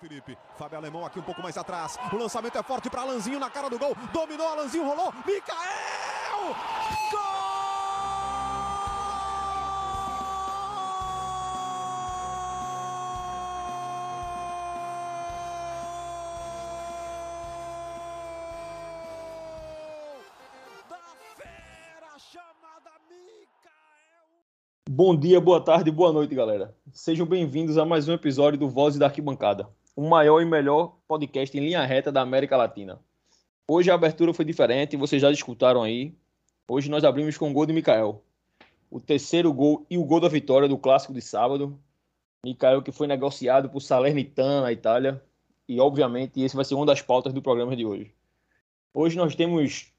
Felipe. Fábio Alemão aqui um pouco mais atrás. O lançamento é forte para Alanzinho na cara do gol. Dominou, Alanzinho rolou. Micael! Gol! Bom dia, boa tarde, boa noite, galera. Sejam bem-vindos a mais um episódio do Voz da Arquibancada, o maior e melhor podcast em linha reta da América Latina. Hoje a abertura foi diferente, vocês já escutaram aí. Hoje nós abrimos com o gol de Mikael. O terceiro gol e o gol da vitória do clássico de sábado. Mikael que foi negociado por Salernitana na Itália. E obviamente esse vai ser uma das pautas do programa de hoje. Hoje nós temos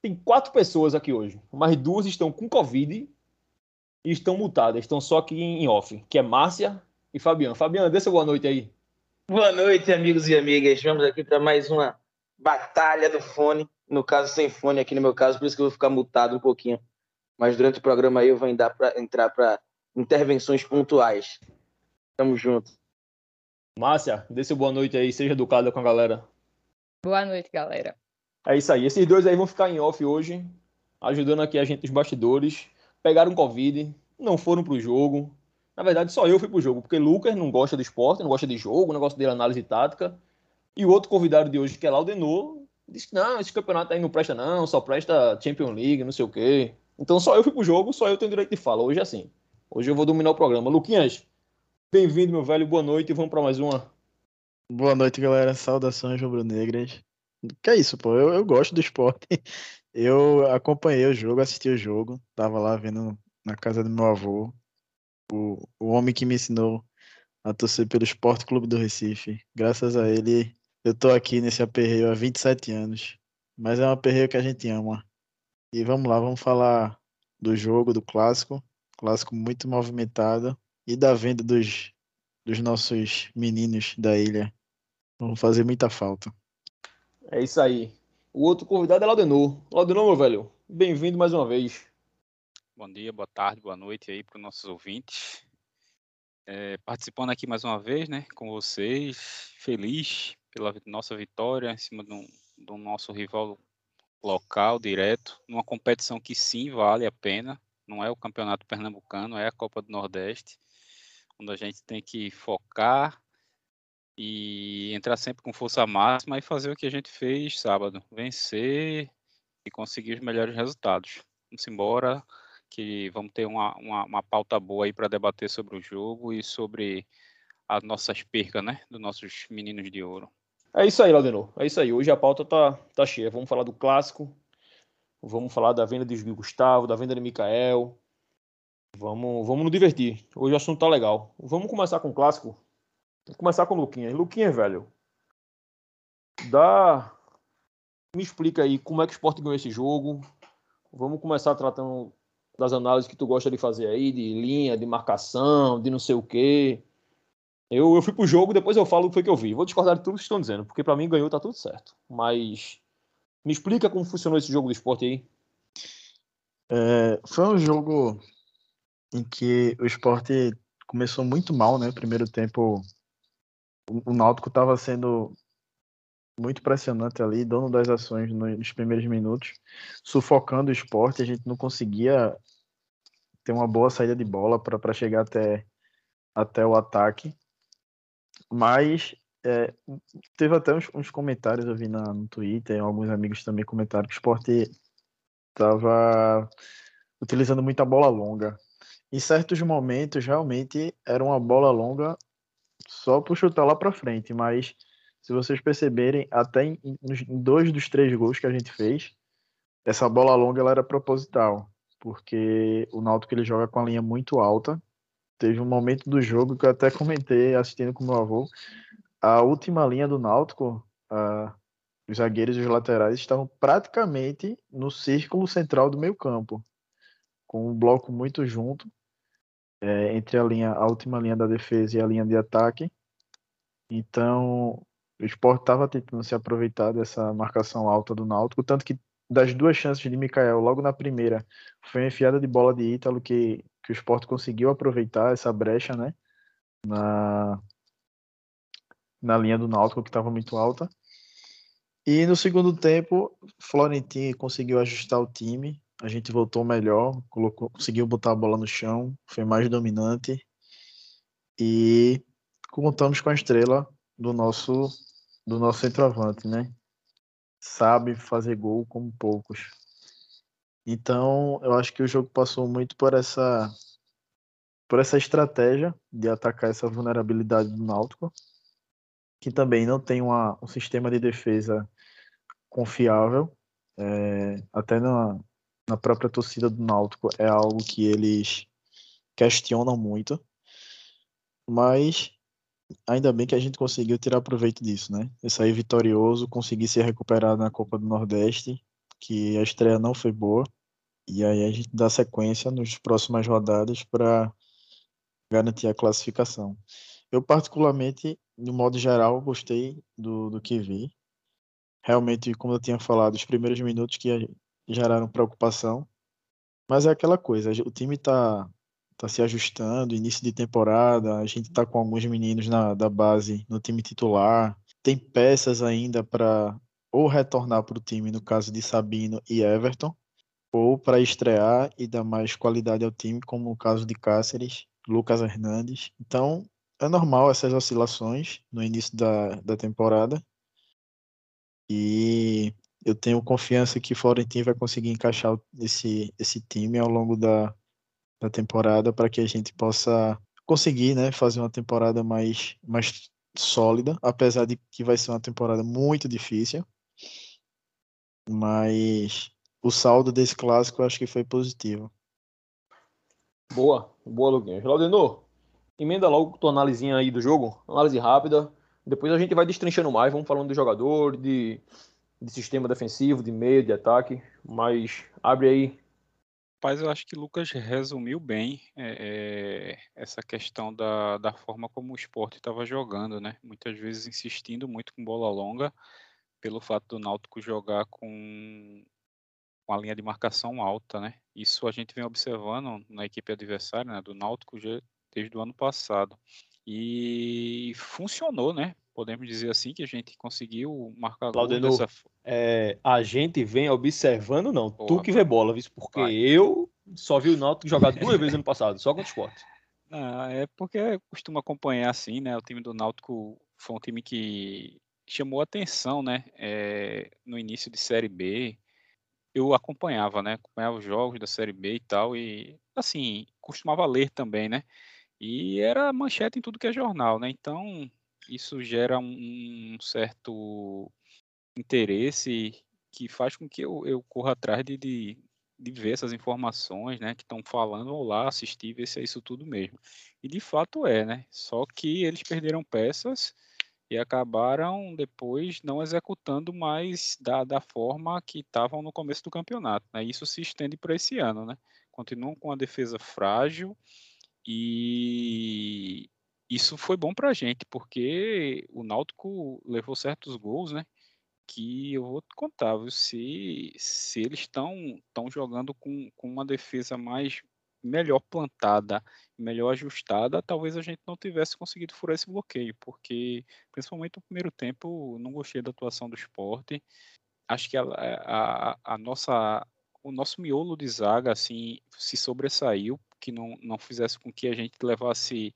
tem quatro pessoas aqui hoje, mas duas estão com Covid e estão mutadas, estão só aqui em off, que é Márcia e Fabiano. Fabiano, dê seu boa noite aí. Boa noite, amigos e amigas. Vamos aqui para mais uma batalha do fone. No caso, sem fone aqui no meu caso, por isso que eu vou ficar mutado um pouquinho. Mas durante o programa aí eu vou entrar para intervenções pontuais. Tamo junto. Márcia, dê seu boa noite aí, seja educada com a galera. Boa noite, galera. É isso aí. Esses dois aí vão ficar em off hoje, ajudando aqui a gente nos bastidores pegaram Covid, não foram pro jogo. Na verdade, só eu fui pro jogo, porque Lucas não gosta de esporte, não gosta de jogo, não gosta de análise tática. E o outro convidado de hoje, que é Laudenor, disse que não, esse campeonato aí não presta não, só presta Champions League, não sei o quê. Então só eu fui pro jogo, só eu tenho direito de fala. Hoje é assim. Hoje eu vou dominar o programa. Luquinhas, bem-vindo, meu velho. Boa noite e vamos para mais uma. Boa noite, galera. Saudações rubro-negras. Que é isso, pô. Eu, eu gosto do esporte. Eu acompanhei o jogo, assisti o jogo, tava lá vendo na casa do meu avô, o, o homem que me ensinou a torcer pelo Esporte Clube do Recife. Graças a ele, eu tô aqui nesse aperreio há 27 anos. Mas é um aperreio que a gente ama. E vamos lá, vamos falar do jogo, do clássico. Clássico muito movimentado. E da venda dos, dos nossos meninos da ilha. Vamos fazer muita falta. É isso aí. O outro convidado é Laudenor. Laudenor, meu velho, bem-vindo mais uma vez. Bom dia, boa tarde, boa noite aí para os nossos ouvintes. É, participando aqui mais uma vez, né, com vocês, feliz pela nossa vitória em cima do, do nosso rival local, direto, numa competição que sim vale a pena, não é o Campeonato Pernambucano, é a Copa do Nordeste, onde a gente tem que focar e entrar sempre com força máxima e fazer o que a gente fez sábado, vencer e conseguir os melhores resultados. Vamos embora, que vamos ter uma, uma, uma pauta boa aí para debater sobre o jogo e sobre as nossas percas, né, dos nossos meninos de ouro. É isso aí, Laudenor. É isso aí. Hoje a pauta tá, tá cheia. Vamos falar do clássico. Vamos falar da venda de Gustavo, da venda de Mikael. Vamos, vamos nos divertir. Hoje o assunto tá legal. Vamos começar com o clássico. Vou começar com o Luquinhas. Luquinhas, velho. Dá. Me explica aí como é que o Sport ganhou esse jogo. Vamos começar tratando das análises que tu gosta de fazer aí, de linha, de marcação, de não sei o quê. Eu, eu fui pro jogo, depois eu falo o que foi que eu vi. Vou discordar de tudo que estão dizendo, porque para mim ganhou, tá tudo certo. Mas me explica como funcionou esse jogo do esporte aí. É, foi um jogo em que o esporte começou muito mal, né? Primeiro tempo o Náutico estava sendo muito pressionante ali, dono das ações nos primeiros minutos, sufocando o esporte, a gente não conseguia ter uma boa saída de bola para chegar até, até o ataque. Mas é, teve até uns, uns, comentários, eu vi na, no Twitter, alguns amigos também comentaram que o esporte estava utilizando muita bola longa. Em certos momentos, realmente, era uma bola longa só por chutar lá para frente, mas se vocês perceberem, até em, em, dois dos três gols que a gente fez, essa bola longa ela era proposital, porque o Náutico ele joga com a linha muito alta. Teve um momento do jogo que eu até comentei assistindo com meu avô, a última linha do Náutico, os zagueiros e os laterais estavam praticamente no círculo central do meio campo, com um bloco muito junto é, entre a linha, a última linha da defesa e a linha de ataque. Então, o Sport estava tentando se aproveitar dessa marcação alta do Náutico, tanto que das duas chances de Mikael, logo na primeira, foi uma enfiada de bola de Ítalo que, que o Sport conseguiu aproveitar essa brecha, né? Na, na linha do Náutico, que estava muito alta. E no segundo tempo, Florentino conseguiu ajustar o time, a gente voltou melhor, colocou, conseguiu botar a bola no chão, foi mais dominante e contamos com a estrela do nosso do nosso centroavante, né? Sabe fazer gol como poucos. Então, eu acho que o jogo passou muito por essa por essa estratégia de atacar essa vulnerabilidade do Náutico, que também não tem uma, um sistema de defesa confiável. É, até na, na própria torcida do Náutico é algo que eles questionam muito. Mas ainda bem que a gente conseguiu tirar proveito disso, né? Eu saí vitorioso, consegui se recuperar na Copa do Nordeste, que a estreia não foi boa. E aí a gente dá sequência nas próximas rodadas para garantir a classificação. Eu, particularmente, no modo geral, gostei do, do que vi. Realmente, como eu tinha falado, os primeiros minutos que geraram preocupação. Mas é aquela coisa, o time está tá se ajustando, início de temporada, a gente está com alguns meninos na, da base no time titular, tem peças ainda para ou retornar para o time, no caso de Sabino e Everton, ou para estrear e dar mais qualidade ao time, como no caso de Cáceres Lucas Hernandes. Então, é normal essas oscilações no início da, da temporada. E eu tenho confiança que Florentino vai conseguir encaixar esse, esse time ao longo da, da temporada para que a gente possa conseguir né, fazer uma temporada mais, mais sólida, apesar de que vai ser uma temporada muito difícil. Mas o saldo desse clássico eu acho que foi positivo. Boa, boa, Luquinhas. Laudenor, emenda logo tua análise aí do jogo, análise rápida. Depois a gente vai destrinchando mais, vamos falando do jogador, de, de sistema defensivo, de meio, de ataque. Mas abre aí. Mas eu acho que Lucas resumiu bem é, essa questão da, da forma como o esporte estava jogando, né? Muitas vezes insistindo muito com bola longa, pelo fato do Náutico jogar com com a linha de marcação alta, né? Isso a gente vem observando na equipe adversária, né, do Náutico desde o ano passado. E funcionou, né? Podemos dizer assim que a gente conseguiu marcar Claudenor, gol dessa é, a gente vem observando, não. Porra, tu que vê bola, viu? Porque vai. eu só vi o Náutico jogar duas vezes ano passado, só contra o esporte. Não, é porque costumo acompanhar assim, né? O time do Náutico foi um time que chamou atenção, né? É, no início de Série B, eu acompanhava, né? Acompanhava os jogos da Série B e tal, e assim, costumava ler também, né? E era manchete em tudo que é jornal, né? Então, isso gera um, certo interesse que faz com que eu, eu corra atrás de, de, de ver essas informações, né? Que estão falando, ou lá assistir, ver se é isso tudo mesmo. E de fato é, né? Só que eles perderam peças e acabaram depois não executando mais da, da forma que estavam no começo do campeonato. Né? Isso se estende para esse ano, né? Continuam com a defesa frágil e isso foi bom para a gente, porque o Náutico levou certos gols, né? Que eu vou te contar, viu? Se, se eles estão jogando com, com uma defesa mais melhor plantada, melhor ajustada, talvez a gente não tivesse conseguido furar esse bloqueio, porque principalmente no primeiro tempo não gostei da atuação do esporte. Acho que a, a, a nossa o nosso miolo de zaga assim se sobressaiu, que não, não fizesse com que a gente levasse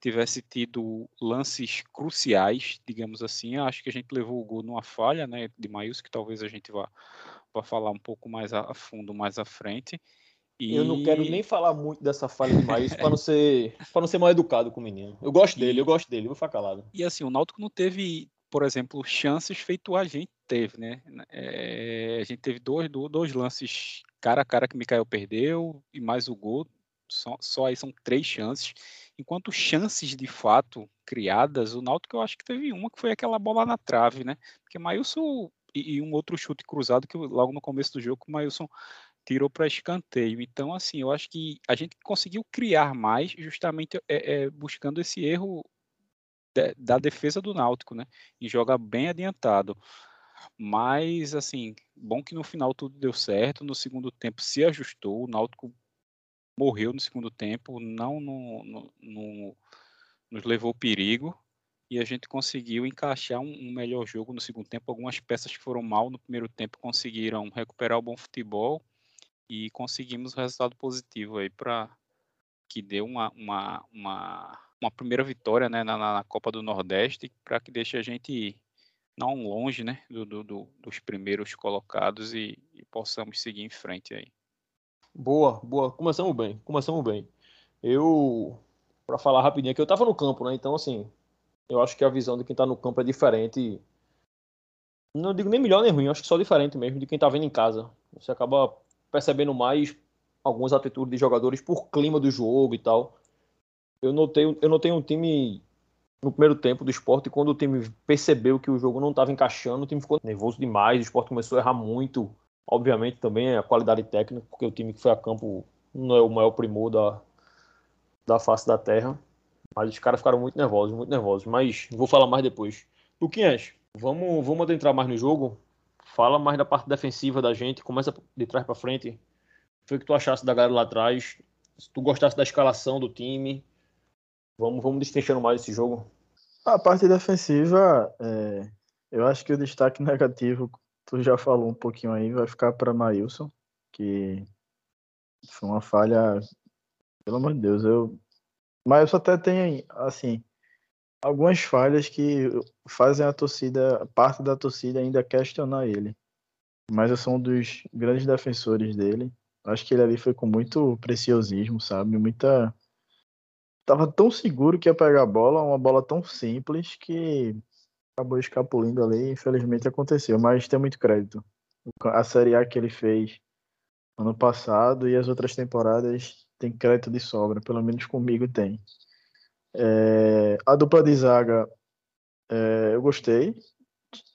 tivesse tido lances cruciais, digamos assim. Acho que a gente levou o gol numa falha, né, de Maius, que talvez a gente vá, vá falar um pouco mais a fundo mais à frente. E... Eu não quero nem falar muito dessa falha de Maílson para não ser para não ser mal educado com o menino. Eu gosto dele, e... eu gosto dele, vou ficar calado. E assim, o Náutico não teve, por exemplo, chances feito a gente teve, né? É, a gente teve dois, dois lances cara a cara que o Mikael perdeu e mais o gol. Só, só aí são três chances. Enquanto chances de fato criadas, o Náutico eu acho que teve uma que foi aquela bola na trave, né? Porque Maílson e, e um outro chute cruzado que logo no começo do jogo o tirou para escanteio. Então, assim, eu acho que a gente conseguiu criar mais justamente é, é, buscando esse erro de, da defesa do Náutico, né? E joga bem adiantado. Mas, assim, bom que no final tudo deu certo. No segundo tempo se ajustou. O Náutico morreu no segundo tempo, não no, no, no, nos levou perigo. e a gente conseguiu encaixar um, um, melhor jogo no segundo tempo. Algumas peças que foram mal no primeiro tempo conseguiram recuperar o bom futebol e conseguimos um resultado positivo aí para que deu uma, uma, uma, uma, primeira vitória né, na, na Copa do Nordeste para que deixe a gente não longe né, do, do, do dos primeiros colocados e, e possamos seguir em frente aí. Boa, boa. Começamos bem, começamos bem. Eu, para falar rapidinho aqui, eu tava no campo, né? Então, assim, eu acho que a visão de quem tá no campo é diferente. Não digo nem melhor nem ruim, acho que só diferente mesmo de quem tá vendo em casa. Você acaba percebendo mais algumas atitudes de jogadores por clima do jogo e tal. Eu notei, eu notei um time no primeiro tempo do esporte, quando o time percebeu que o jogo não estava encaixando, o time ficou nervoso demais, o esporte começou a errar muito. Obviamente também a qualidade técnica, porque o time que foi a campo não é o maior primor da, da face da terra. Mas os caras ficaram muito nervosos, muito nervosos. Mas vou falar mais depois. Luquinhas, vamos, vamos adentrar mais no jogo. Fala mais da parte defensiva da gente. Começa de trás para frente. Foi o que tu achasse da galera lá atrás. Se tu gostasse da escalação do time. Vamos, vamos destrinchando mais esse jogo. A parte defensiva, é, eu acho que o destaque negativo, tu já falou um pouquinho aí, vai ficar para Maílson, que foi uma falha pelo amor de Deus, eu. Mas até tem, assim, algumas falhas que fazem a torcida, parte da torcida ainda questionar ele. Mas eu sou um dos grandes defensores dele. Acho que ele ali foi com muito preciosismo, sabe? Muita. Tava tão seguro que ia pegar a bola, uma bola tão simples que acabou escapulindo ali. Infelizmente aconteceu, mas tem muito crédito. A Série A que ele fez ano passado e as outras temporadas tem crédito de sobra, pelo menos comigo tem. É, a dupla de zaga é, eu gostei.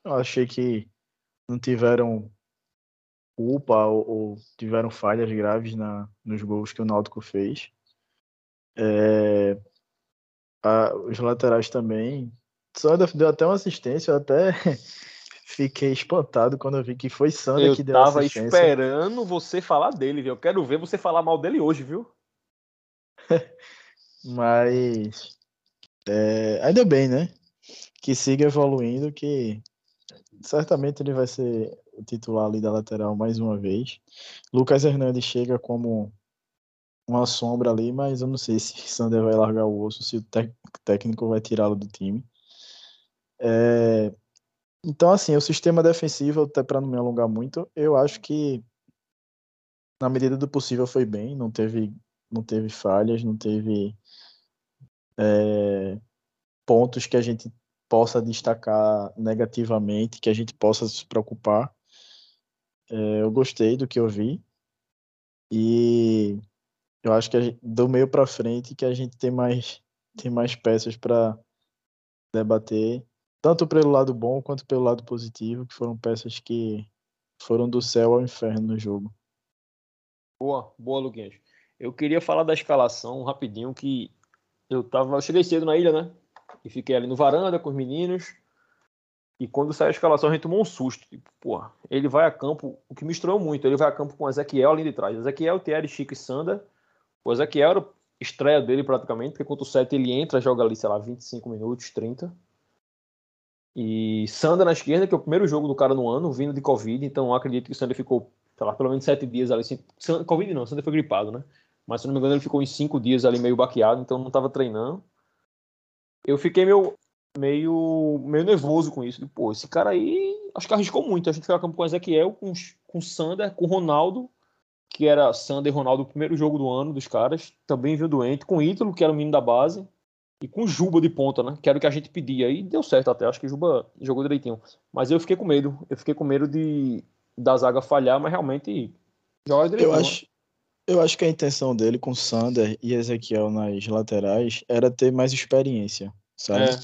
Achei que não tiveram culpa ou, ou, tiveram falhas graves na, nos gols que o Náutico fez. É, a, os laterais também. Só deu até uma assistência, eu até fiquei espantado quando eu vi que foi Sander eu que deu assistência. Eu tava esperando você falar dele, viu? Eu quero ver você falar mal dele hoje, viu? Mas é, ainda bem, né? Que siga evoluindo, que certamente ele vai ser o titular ali da lateral mais uma vez. Lucas Hernandes chega como uma sombra ali, mas eu não sei se Sander vai largar o osso, se o técnico vai tirá-lo do time. É, então, assim, o sistema defensivo, até para não me alongar muito, eu acho que na medida do possível foi bem, não teve, não teve falhas, não teve é, pontos que a gente possa destacar negativamente, que a gente possa se preocupar. É, eu gostei do que eu vi e eu acho que gente, do meio para frente que a gente tem mais tem mais peças para debater tanto pelo lado bom quanto pelo lado positivo, que foram peças que foram do céu ao inferno no jogo. Boa, boa, Luquinhas. Eu queria falar da escalação rapidinho, que eu tava. Eu cheguei cedo na ilha, né? E fiquei ali no varanda com os meninos. E quando saiu a escalação, a gente tomou um susto. Tipo, porra, ele vai a campo, o que misturou muito. Ele vai a campo com Ezequiel ali de trás. Ezequiel, Thierry, Chico e Sanda. O Ezequiel era estreia dele praticamente, porque contra o 7 ele entra, joga ali, sei lá, 25 minutos, 30. E Sander na esquerda, que é o primeiro jogo do cara no ano, vindo de Covid, então acredito que o Sander ficou, sei lá, pelo menos sete dias ali. Cinco... Covid não, Sander foi gripado, né? Mas se não me engano, ele ficou em cinco dias ali meio baqueado, então não estava treinando. Eu fiquei meio, meio, meio nervoso com isso. Pô, esse cara aí acho que arriscou muito. A gente foi a campo com Ezequiel, com, com Sander, com Ronaldo, que era Sander e Ronaldo, o primeiro jogo do ano dos caras, também viu doente, com Ítalo, que era o menino da base e com Juba de ponta, né? Que era o que a gente pedia. E deu certo até. Acho que Juba jogou direitinho. Mas eu fiquei com medo. Eu fiquei com medo de da zaga falhar, mas realmente joga direitinho. Eu acho, eu acho que a intenção dele com Sander e Ezequiel nas laterais era ter mais experiência, sabe? É.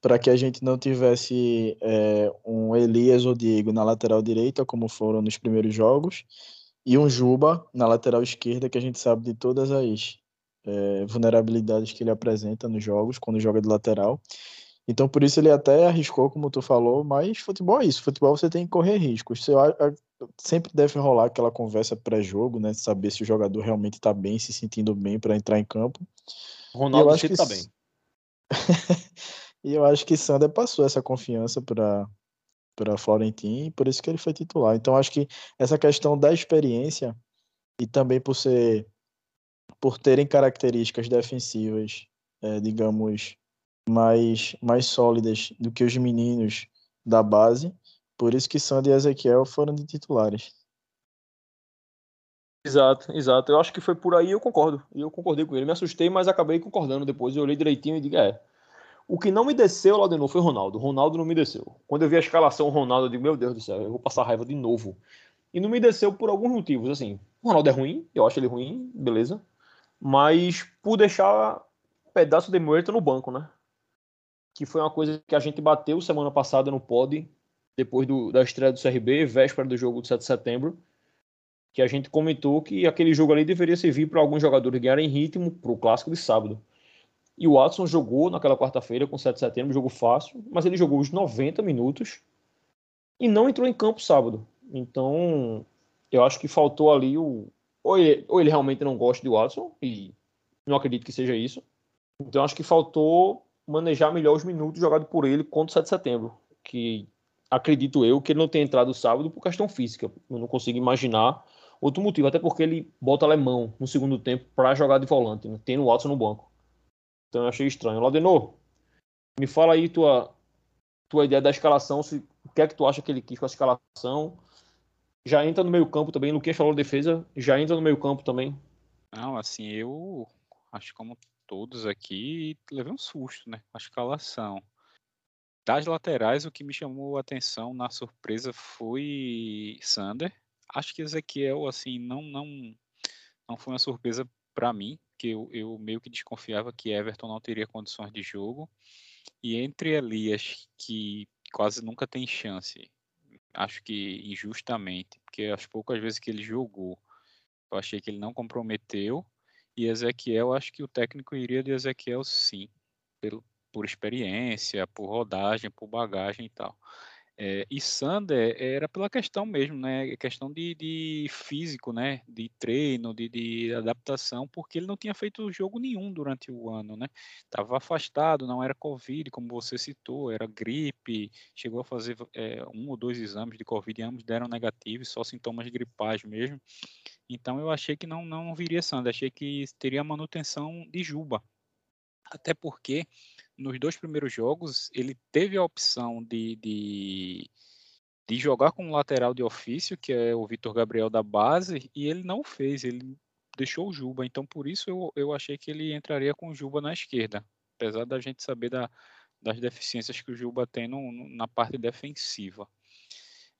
Para que a gente não tivesse é, um Elias ou Diego na lateral direita, como foram nos primeiros jogos, e um Juba na lateral esquerda, que a gente sabe de todas as é, vulnerabilidades que ele apresenta nos jogos, quando joga de lateral. Então, por isso ele até arriscou, como tu falou, mas futebol é isso. Futebol você tem que correr riscos. Você sempre deve rolar aquela conversa pré-jogo, né? Saber se o jogador realmente está bem, se sentindo bem para entrar em campo. Ronaldo sempre está bem. E eu acho que Sander passou essa confiança para para Florentin e por isso que ele foi titular. Então acho que essa questão da experiência e também por ser por terem características defensivas, é, digamos, mais mais sólidas do que os meninos da base, por isso que Sander e Ezequiel foram de titulares. Exato, exato. Eu acho que foi por aí eu concordo. Eu concordei com ele. Me assustei, mas acabei concordando depois. Eu olhei direitinho e digo, é. O que não me desceu lá de novo foi Ronaldo. Ronaldo não me desceu. Quando eu vi a escalação Ronaldo, eu digo, meu Deus do céu, eu vou passar raiva de novo. E não me desceu por alguns motivos. Assim, o Ronaldo é ruim, eu acho ele ruim, beleza. Mas por deixar um pedaço de moeta no banco, né? Que foi uma coisa que a gente bateu semana passada no pod, depois do, da estreia do CRB, véspera do jogo de 7 de setembro que a gente comentou que aquele jogo ali deveria servir para alguns jogadores ganharem ritmo para o clássico de sábado. E o Watson jogou naquela quarta-feira com 7 de setembro, jogo fácil, mas ele jogou os 90 minutos e não entrou em campo sábado. Então, eu acho que faltou ali o. Ou ele, ou ele realmente não gosta de Watson, e não acredito que seja isso. Então, acho que faltou manejar melhor os minutos jogados por ele contra o 7 de setembro. Que acredito eu que ele não tenha entrado sábado por questão física. Eu não consigo imaginar outro motivo, até porque ele bota alemão no segundo tempo para jogar de volante, né? tendo o Watson no banco. Então eu achei estranho. Ladenor, me fala aí tua, tua ideia da escalação, se, o que é que tu acha que ele quis com a escalação? Já entra no meio campo também, Luquinhas falou defesa, já entra no meio campo também. Não, assim, eu acho como todos aqui, levei um susto, né, com a escalação. Das laterais, o que me chamou a atenção na surpresa foi Sander, acho que Ezequiel, assim, não, não, não foi uma surpresa para mim, que eu, eu meio que desconfiava que Everton não teria condições de jogo. E entre Elias, que quase nunca tem chance, acho que injustamente, porque as poucas vezes que ele jogou, eu achei que ele não comprometeu. E Ezequiel, acho que o técnico iria de Ezequiel sim, pelo, por experiência, por rodagem, por bagagem e tal. É, e Sander era pela questão mesmo, né? Questão de, de físico, né? De treino, de, de, adaptação, porque ele não tinha feito jogo nenhum durante o ano, né? Estava afastado, não era Covid, como você citou, era gripe, chegou a fazer é, um ou dois exames de Covid e ambos deram negativos, só sintomas gripais mesmo. Então eu achei que não, não viria Sander, achei que teria manutenção de Juba. Até porque nos dois primeiros jogos, ele teve a opção de, de, de jogar com um lateral de ofício, que é o Vitor Gabriel da base, e ele não fez, ele deixou o Juba. Então, por isso eu, eu achei que ele entraria com o Juba na esquerda, apesar da gente saber da, das deficiências que o Juba tem no, na parte defensiva.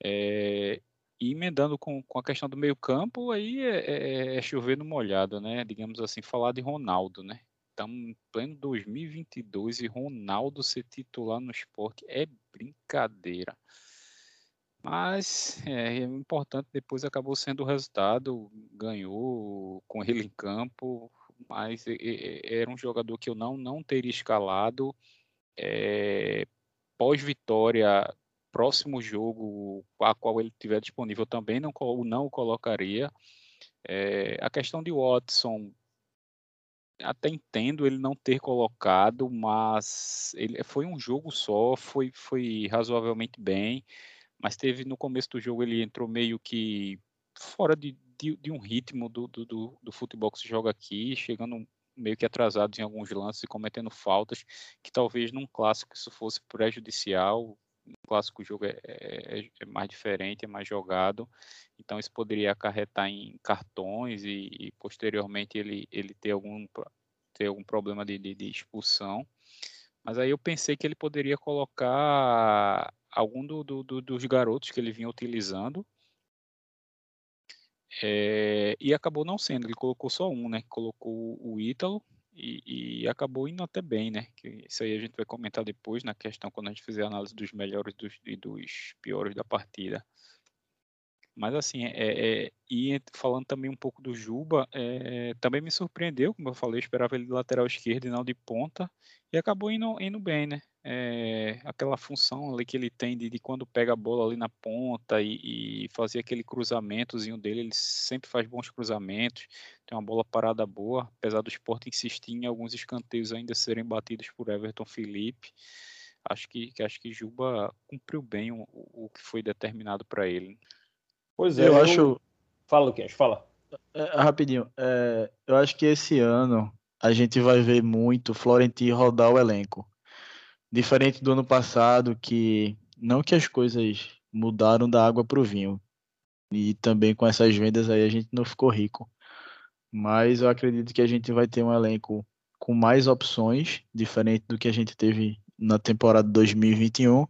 É, e emendando com, com a questão do meio campo, aí é, é, é chover no molhado, né? Digamos assim, falar de Ronaldo, né? Estamos em pleno 2022 e Ronaldo ser titular no esporte é brincadeira. Mas é, é importante, depois acabou sendo o resultado, ganhou com ele em campo, mas era um jogador que eu não, não teria escalado. É, Pós-vitória, próximo jogo, a qual ele tiver disponível, também não, não o colocaria. É, a questão de Watson, até entendo ele não ter colocado, mas ele foi um jogo só, foi, foi razoavelmente bem, mas teve no começo do jogo ele entrou meio que fora de, de, de um ritmo do, do, do, futebol que se joga aqui, chegando meio que atrasado em alguns lances e cometendo faltas, que talvez num clássico isso fosse prejudicial, clássico o jogo é, é, é, mais diferente, é mais jogado, então isso poderia acarretar em cartões e, e posteriormente ele, ele ter algum, ter algum problema de, de, de, expulsão. Mas aí eu pensei que ele poderia colocar algum do, do, do, dos garotos que ele vinha utilizando. É, e acabou não sendo, ele colocou só um, né? Colocou o Ítalo, e, e, acabou indo até bem, né? Que isso aí a gente vai comentar depois na questão quando a gente fizer a análise dos melhores dos, e dos piores da partida. Mas assim, é, é, e falando também um pouco do Juba, é, também me surpreendeu, como eu falei, eu esperava ele de lateral esquerdo e não de ponta, e acabou indo, indo bem, né? É, aquela função ali que ele tem de, de, quando pega a bola ali na ponta e, e fazer aquele cruzamentozinho dele, ele sempre faz bons cruzamentos, tem uma bola parada boa, apesar do esporte insistir em alguns escanteios ainda serem batidos por Everton Felipe. Acho que, que acho que Juba cumpriu bem o, o que foi determinado para ele. Pois é, eu, eu... acho. Fala, Luquinhas, fala. É, rapidinho, é, eu acho que esse ano a gente vai ver muito Florentino rodar o elenco Diferente do ano passado, que não que as coisas mudaram da água para o vinho. E também com essas vendas aí a gente não ficou rico. Mas eu acredito que a gente vai ter um elenco com mais opções, diferente do que a gente teve na temporada 2021.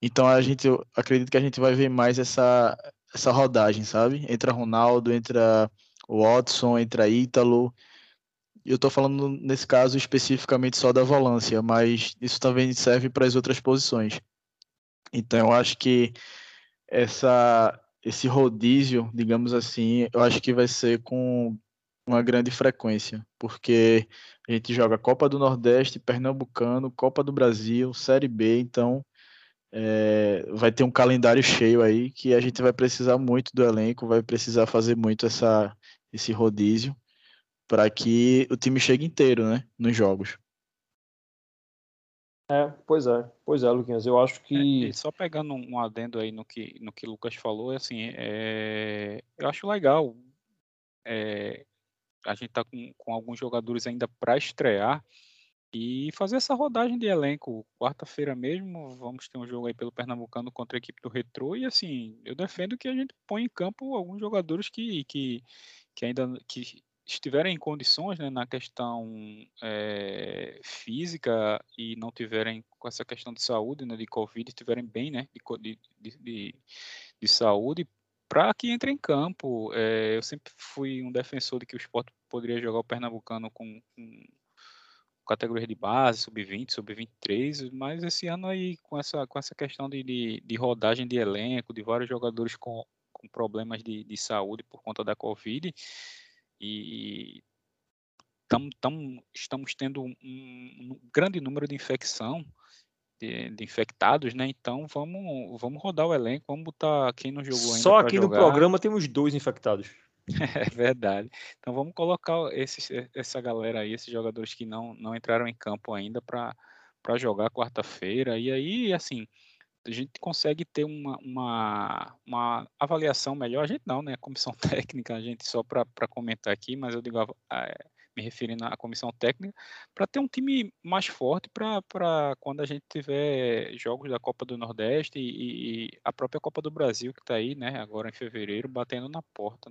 Então a gente eu acredito que a gente vai ver mais essa essa rodagem, sabe? Entra Ronaldo, entra Watson, entra Ítalo, eu estou falando nesse caso especificamente só da volância, mas isso também serve para as outras posições. Então eu acho que essa, esse rodízio, digamos assim, eu acho que vai ser com uma grande frequência, porque a gente joga Copa do Nordeste, Pernambucano, Copa do Brasil, Série B, então é, vai ter um calendário cheio aí que a gente vai precisar muito do elenco, vai precisar fazer muito essa, esse rodízio para que o time chegue inteiro, né, nos jogos. É, pois é, pois é, Luquinhas, eu acho que... É, só pegando um adendo aí no que, no que o Lucas falou, assim, é, eu acho legal, é, a gente tá com, com alguns jogadores ainda para estrear, e fazer essa rodagem de elenco. Quarta-feira mesmo, vamos ter um jogo aí pelo Pernambucano contra a equipe do Retro. E assim, eu defendo que a gente põe em campo alguns jogadores que, que, que ainda que estiverem em condições né, na questão é, física e não tiverem com essa questão de saúde, né, de Covid, estiverem bem né, de, de, de, de saúde, para que entre em campo. É, eu sempre fui um defensor de que o esporte poderia jogar o Pernambucano com, com categoria de base, sub-20, sub-23, mas esse ano aí, com essa, com essa questão de, de, de rodagem de elenco, de vários jogadores com, com problemas de, de saúde por conta da Covid, e tam, tam, estamos tendo um, um, grande número de infecção, de, de, infectados, né? Então vamos, vamos rodar o elenco, vamos botar quem não jogou ainda. Só aqui jogar. no programa temos dois infectados. É verdade. Então vamos colocar esses, essa galera aí, esses jogadores que não, não entraram em campo ainda para jogar quarta-feira. E aí, assim, a gente consegue ter uma, uma, uma, avaliação melhor. A gente não, né? A comissão técnica, a gente só para comentar aqui, mas eu digo, me referindo à comissão técnica, para ter um time mais forte para quando a gente tiver jogos da Copa do Nordeste e, e a própria Copa do Brasil, que está aí, né? Agora em fevereiro, batendo na porta.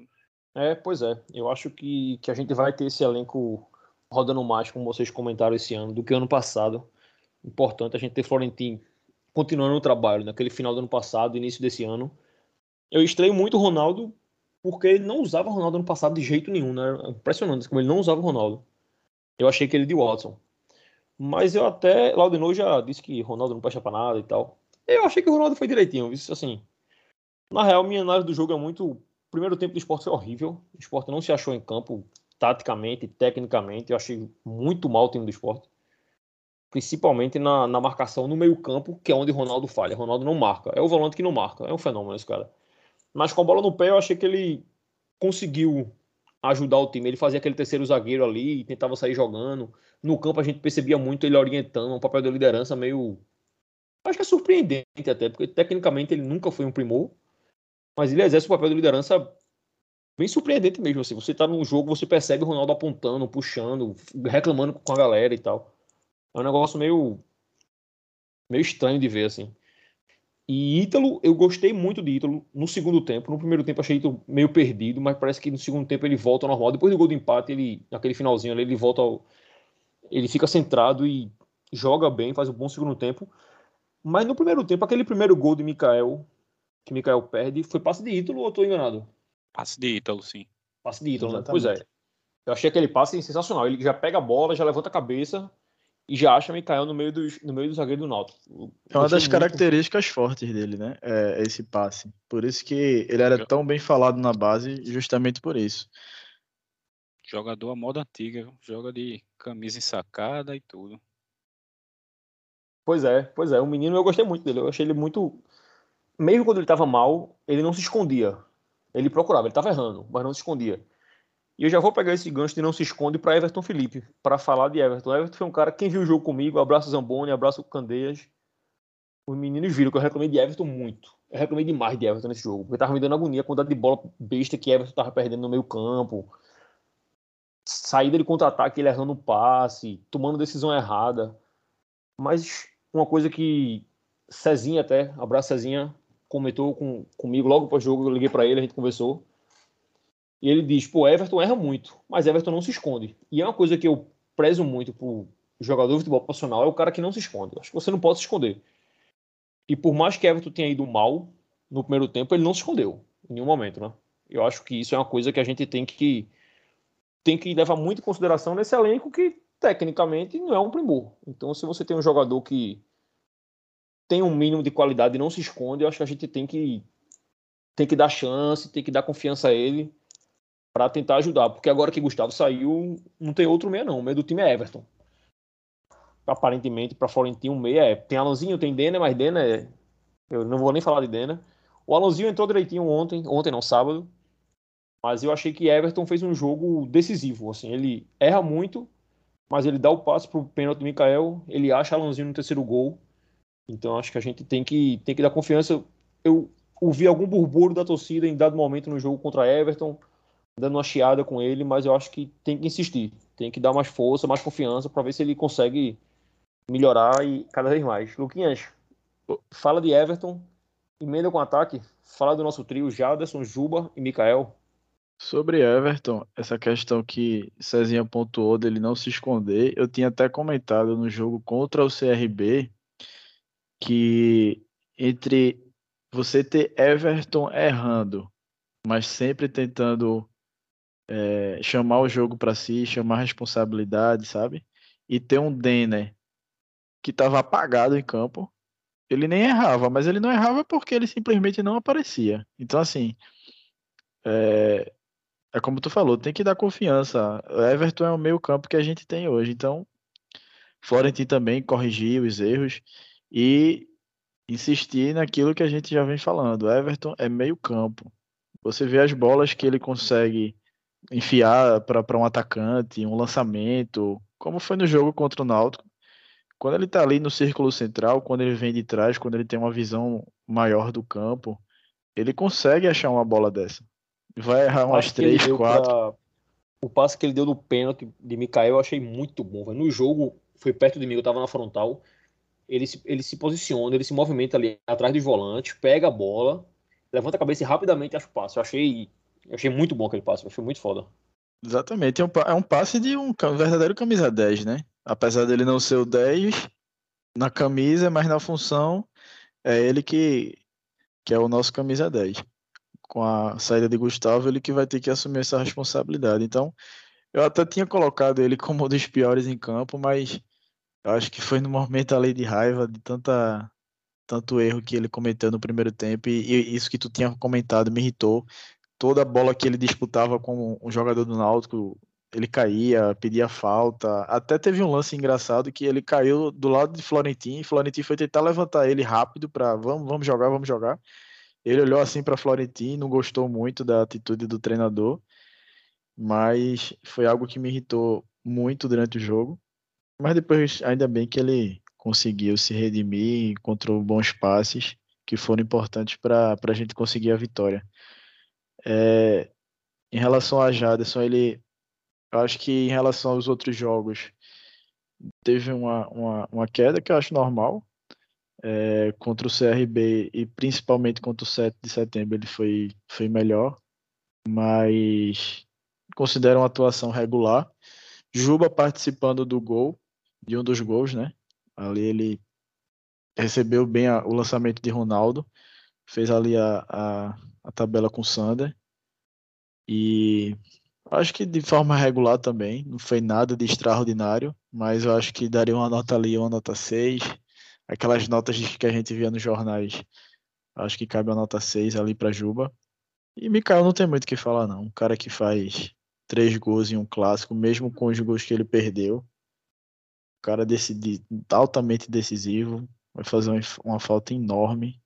É, pois é. Eu acho que, que a gente vai ter esse elenco rodando mais, como vocês comentaram esse ano, do que ano passado. Importante a gente ter Florentino continuando o trabalho naquele final do ano passado, início desse ano. Eu estreio muito o Ronaldo porque ele não usava o Ronaldo no passado de jeito nenhum, né? Impressionante como ele não usava o Ronaldo. Eu achei que ele de Watson. Mas eu até, Laudinot já disse que Ronaldo não presta pra nada e tal. Eu achei que o Ronaldo foi direitinho, isso assim. Na real, minha análise do jogo é muito. O primeiro tempo do esporte foi horrível. O esporte não se achou em campo, taticamente, tecnicamente. Eu achei muito mal o time do esporte principalmente na, na marcação no meio-campo, que é onde Ronaldo falha. Ronaldo não marca. É o volante que não marca. É um fenômeno esse cara. Mas com a bola no pé, eu achei que ele conseguiu ajudar o time. Ele fazia aquele terceiro zagueiro ali, tentava sair jogando. No campo a gente percebia muito ele orientando, um papel de liderança meio. Acho que é surpreendente até, porque tecnicamente ele nunca foi um primor, mas ele exerce o papel de liderança bem surpreendente mesmo. Assim. Você tá num jogo, você percebe o Ronaldo apontando, puxando, reclamando com a galera e tal. É um negócio meio, meio estranho de ver, assim. E Ítalo, eu gostei muito de Ítalo no segundo tempo. No primeiro tempo achei Ítalo meio perdido, mas parece que no segundo tempo ele volta ao normal. Depois do gol do empate, ele, naquele finalzinho ali, ele volta ao, Ele fica centrado e joga bem, faz um bom segundo tempo. Mas no primeiro tempo, aquele primeiro gol de Mikael, que Mikael perde, foi passe de Ítalo ou eu tô enganado? Passe de Ítalo, sim. Passe de Ítalo, né? Pois é. Eu achei aquele passe sensacional. Ele já pega a bola, já levanta a cabeça e já acha Mikael no meio, dos, no meio do zagueiro do Náutico. É uma das muito... características fortes dele, né? É esse passe. Por isso que ele era tão bem falado na base, justamente por isso. Jogador a moda antiga, joga de camisa ensacada e tudo. Pois é, pois é. O menino eu gostei muito dele. Eu achei ele muito. Mesmo quando ele estava mal, ele não se escondia. Ele procurava, ele estava errando, mas não se escondia. E eu já vou pegar esse gancho de não se esconde para Everton Felipe, para falar de Everton. Everton foi um cara, quem viu o jogo comigo, abraço Zamboni, abraço Candeias. Os meninos viram que eu reclamei de Everton muito. Eu reclamei demais de Everton nesse jogo, porque tava me dando agonia a quantidade de bola besta que Everton tava perdendo no meio campo. Saída de contra-ataque, ele errando um passe, tomando decisão errada. Mas uma coisa que Cezinha até, abraço Cezinha, comentou com, comigo logo pós jogo, eu liguei para ele, a gente conversou. E ele diz, pô, Everton erra muito, mas Everton não se esconde. E é uma coisa que eu prezo muito pro jogador de futebol profissional, é o cara que não se esconde. Acho que você não pode se esconder. E por mais que Everton tenha ido mal no primeiro tempo, ele não se escondeu em nenhum momento, né? Eu acho que isso é uma coisa que a gente tem que tem que levar muito em consideração nesse elenco que tecnicamente não é um primor. Então, se você tem um jogador que tem um mínimo de qualidade e não se esconde, eu acho que a gente tem que tem que dar chance, tem que dar confiança a ele para tentar ajudar, porque agora que Gustavo saiu, não tem outro meia não, o meio do time é Everton. Aparentemente para Florentino um meia é, tem Alanzinho, tem Dena, mas Dena é eu não vou nem falar de Dena. O Alonzinho entrou direitinho ontem, ontem não, sábado. Mas eu achei que Everton fez um jogo decisivo, assim, ele erra muito, mas ele dá o passo pro pênalti do Mikael, ele acha Alonzinho no terceiro gol. Então acho que a gente tem que, tem que dar confiança. Eu ouvi algum burburinho da torcida em dado momento no jogo contra Everton, dando uma chiada com ele, mas eu acho que tem que insistir, tem que dar mais força, mais confiança para ver se ele consegue melhorar e cada vez mais. Luquinhas, fala de Everton, emenda com ataque, fala do nosso trio Jaderson, Juba e Mikael. Sobre Everton, essa questão que Cezinha pontuou dele não se esconder, eu tinha até comentado no jogo contra o CRB que entre você ter Everton errando, mas sempre tentando é, chamar o jogo para si, chamar responsabilidade, sabe? E ter um Denner que estava apagado em campo. Ele nem errava, mas ele não errava porque ele simplesmente não aparecia. Então, assim, é, é como tu falou, tem que dar confiança. O Everton é o meio campo que a gente tem hoje. Então, Florentino também corrigiu os erros e insistir naquilo que a gente já vem falando. Everton é meio campo. Você vê as bolas que ele consegue enfiar para um atacante, um lançamento, como foi no jogo contra o Náutico. Quando ele está ali no círculo central, quando ele vem de trás, quando ele tem uma visão maior do campo, ele consegue achar uma bola dessa. Vai errar umas três, quatro. Pra... O passe que ele deu no pênalti de Mikael eu achei muito bom. No jogo, foi perto de mim, eu estava na frontal. Ele se, ele se posiciona, ele se movimenta ali atrás dos volantes, pega a bola, levanta a cabeça e rapidamente acha o passe. Eu achei eu achei muito bom aquele passe, eu achei muito foda. Exatamente, é um, é passe de um verdadeiro camisa 10, né? Apesar dele não ser o 10 na camisa, mas na função é ele que, que é o nosso camisa 10. Com a saída de Gustavo, ele que vai ter que assumir essa responsabilidade. Então, eu até tinha colocado ele como um dos piores em campo, mas acho que foi no momento ali de raiva, de tanta tanto erro que ele cometeu no primeiro tempo, e, e isso que tu tinha comentado me irritou toda bola que ele disputava com um jogador do Náutico, ele caía, pedia falta. Até teve um lance engraçado que ele caiu do lado de Florentino e Florentino foi tentar levantar ele rápido para vamos, vamos jogar, vamos jogar. Ele olhou assim para Florentino, não gostou muito da atitude do treinador, mas foi algo que me irritou muito durante o jogo. Mas depois, ainda bem que ele conseguiu se redimir, encontrou bons passes que foram importantes para a gente conseguir a vitória. É, em relação a Jaderson, ele. Eu acho que em relação aos outros jogos, teve uma, uma, uma queda que eu acho normal. É, contra o CRB e principalmente contra o 7 de setembro, ele foi, foi melhor, mas considero uma atuação regular. Juba participando do gol, de um dos gols, né? Ali ele recebeu bem a, o lançamento de Ronaldo, fez ali a, a, a tabela com o Sander. E acho que de forma regular também, não foi nada de extraordinário, mas eu acho que daria uma nota ali, uma nota 6. Aquelas notas que a gente via nos jornais, acho que cabe uma nota 6 ali para Juba. E Mikael não tem muito o que falar, não. Um cara que faz três gols em um clássico, mesmo com os gols que ele perdeu. O cara decidi, altamente decisivo, vai fazer uma, uma falta enorme,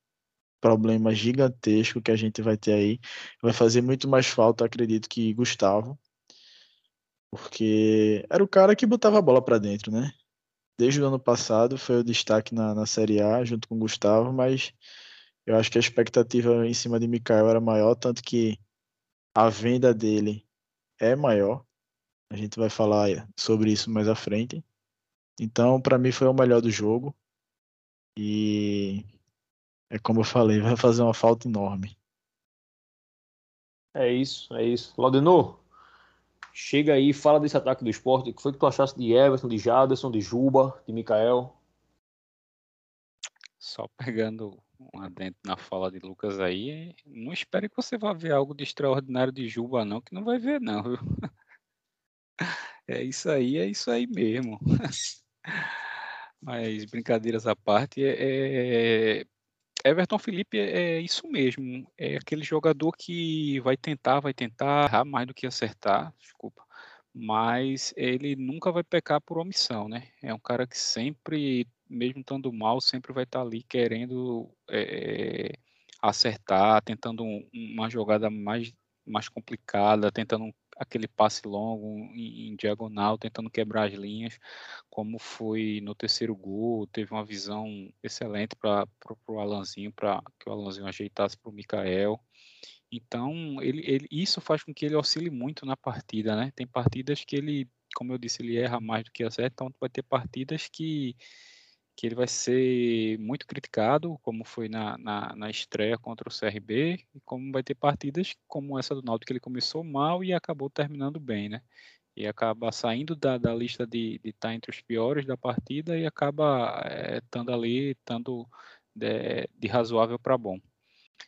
problema gigantesco que a gente vai ter aí. Vai fazer muito mais falta, acredito, que Gustavo, porque era o cara que botava a bola para dentro, né? Desde o ano passado foi o destaque na, na Série A, junto com o Gustavo, mas eu acho que a expectativa em cima de Mikael era maior, tanto que a venda dele é maior. A gente vai falar sobre isso mais à frente. Então, para mim, foi o melhor do jogo. E é como eu falei, vai fazer uma falta enorme. É isso, é isso. Laudenor, chega aí, fala desse ataque do esporte. O que foi que tu achaste de Everton, de Jaderson, de Juba, de Mikael? Só pegando um adentro na fala de Lucas aí, não espere que você vá ver algo de extraordinário de Juba, não, que não vai ver, não, viu? É isso aí, é isso aí mesmo. Mas brincadeiras à parte, é, é, Everton Felipe é, é isso mesmo. É aquele jogador que vai tentar, vai tentar errar mais do que acertar, desculpa. Mas ele nunca vai pecar por omissão, né? É um cara que sempre mesmo estando mal, sempre vai estar ali querendo é, acertar, tentando um, uma jogada mais, mais complicada, tentando aquele passe longo em, em, diagonal, tentando quebrar as linhas, como foi no terceiro gol, teve uma visão excelente para o Alanzinho, para que o Alanzinho ajeitasse para o Mikael. Então, ele, ele, isso faz com que ele oscile muito na partida, né? Tem partidas que ele, como eu disse, ele erra mais do que acerta, então vai ter partidas que que ele vai ser muito criticado, como foi na, na, na, estreia contra o CRB, e como vai ter partidas como essa do Náutico, que ele começou mal e acabou terminando bem, né? E acaba saindo da, da lista de estar tá entre os piores da partida e acaba estando ali, estando de, de razoável para bom.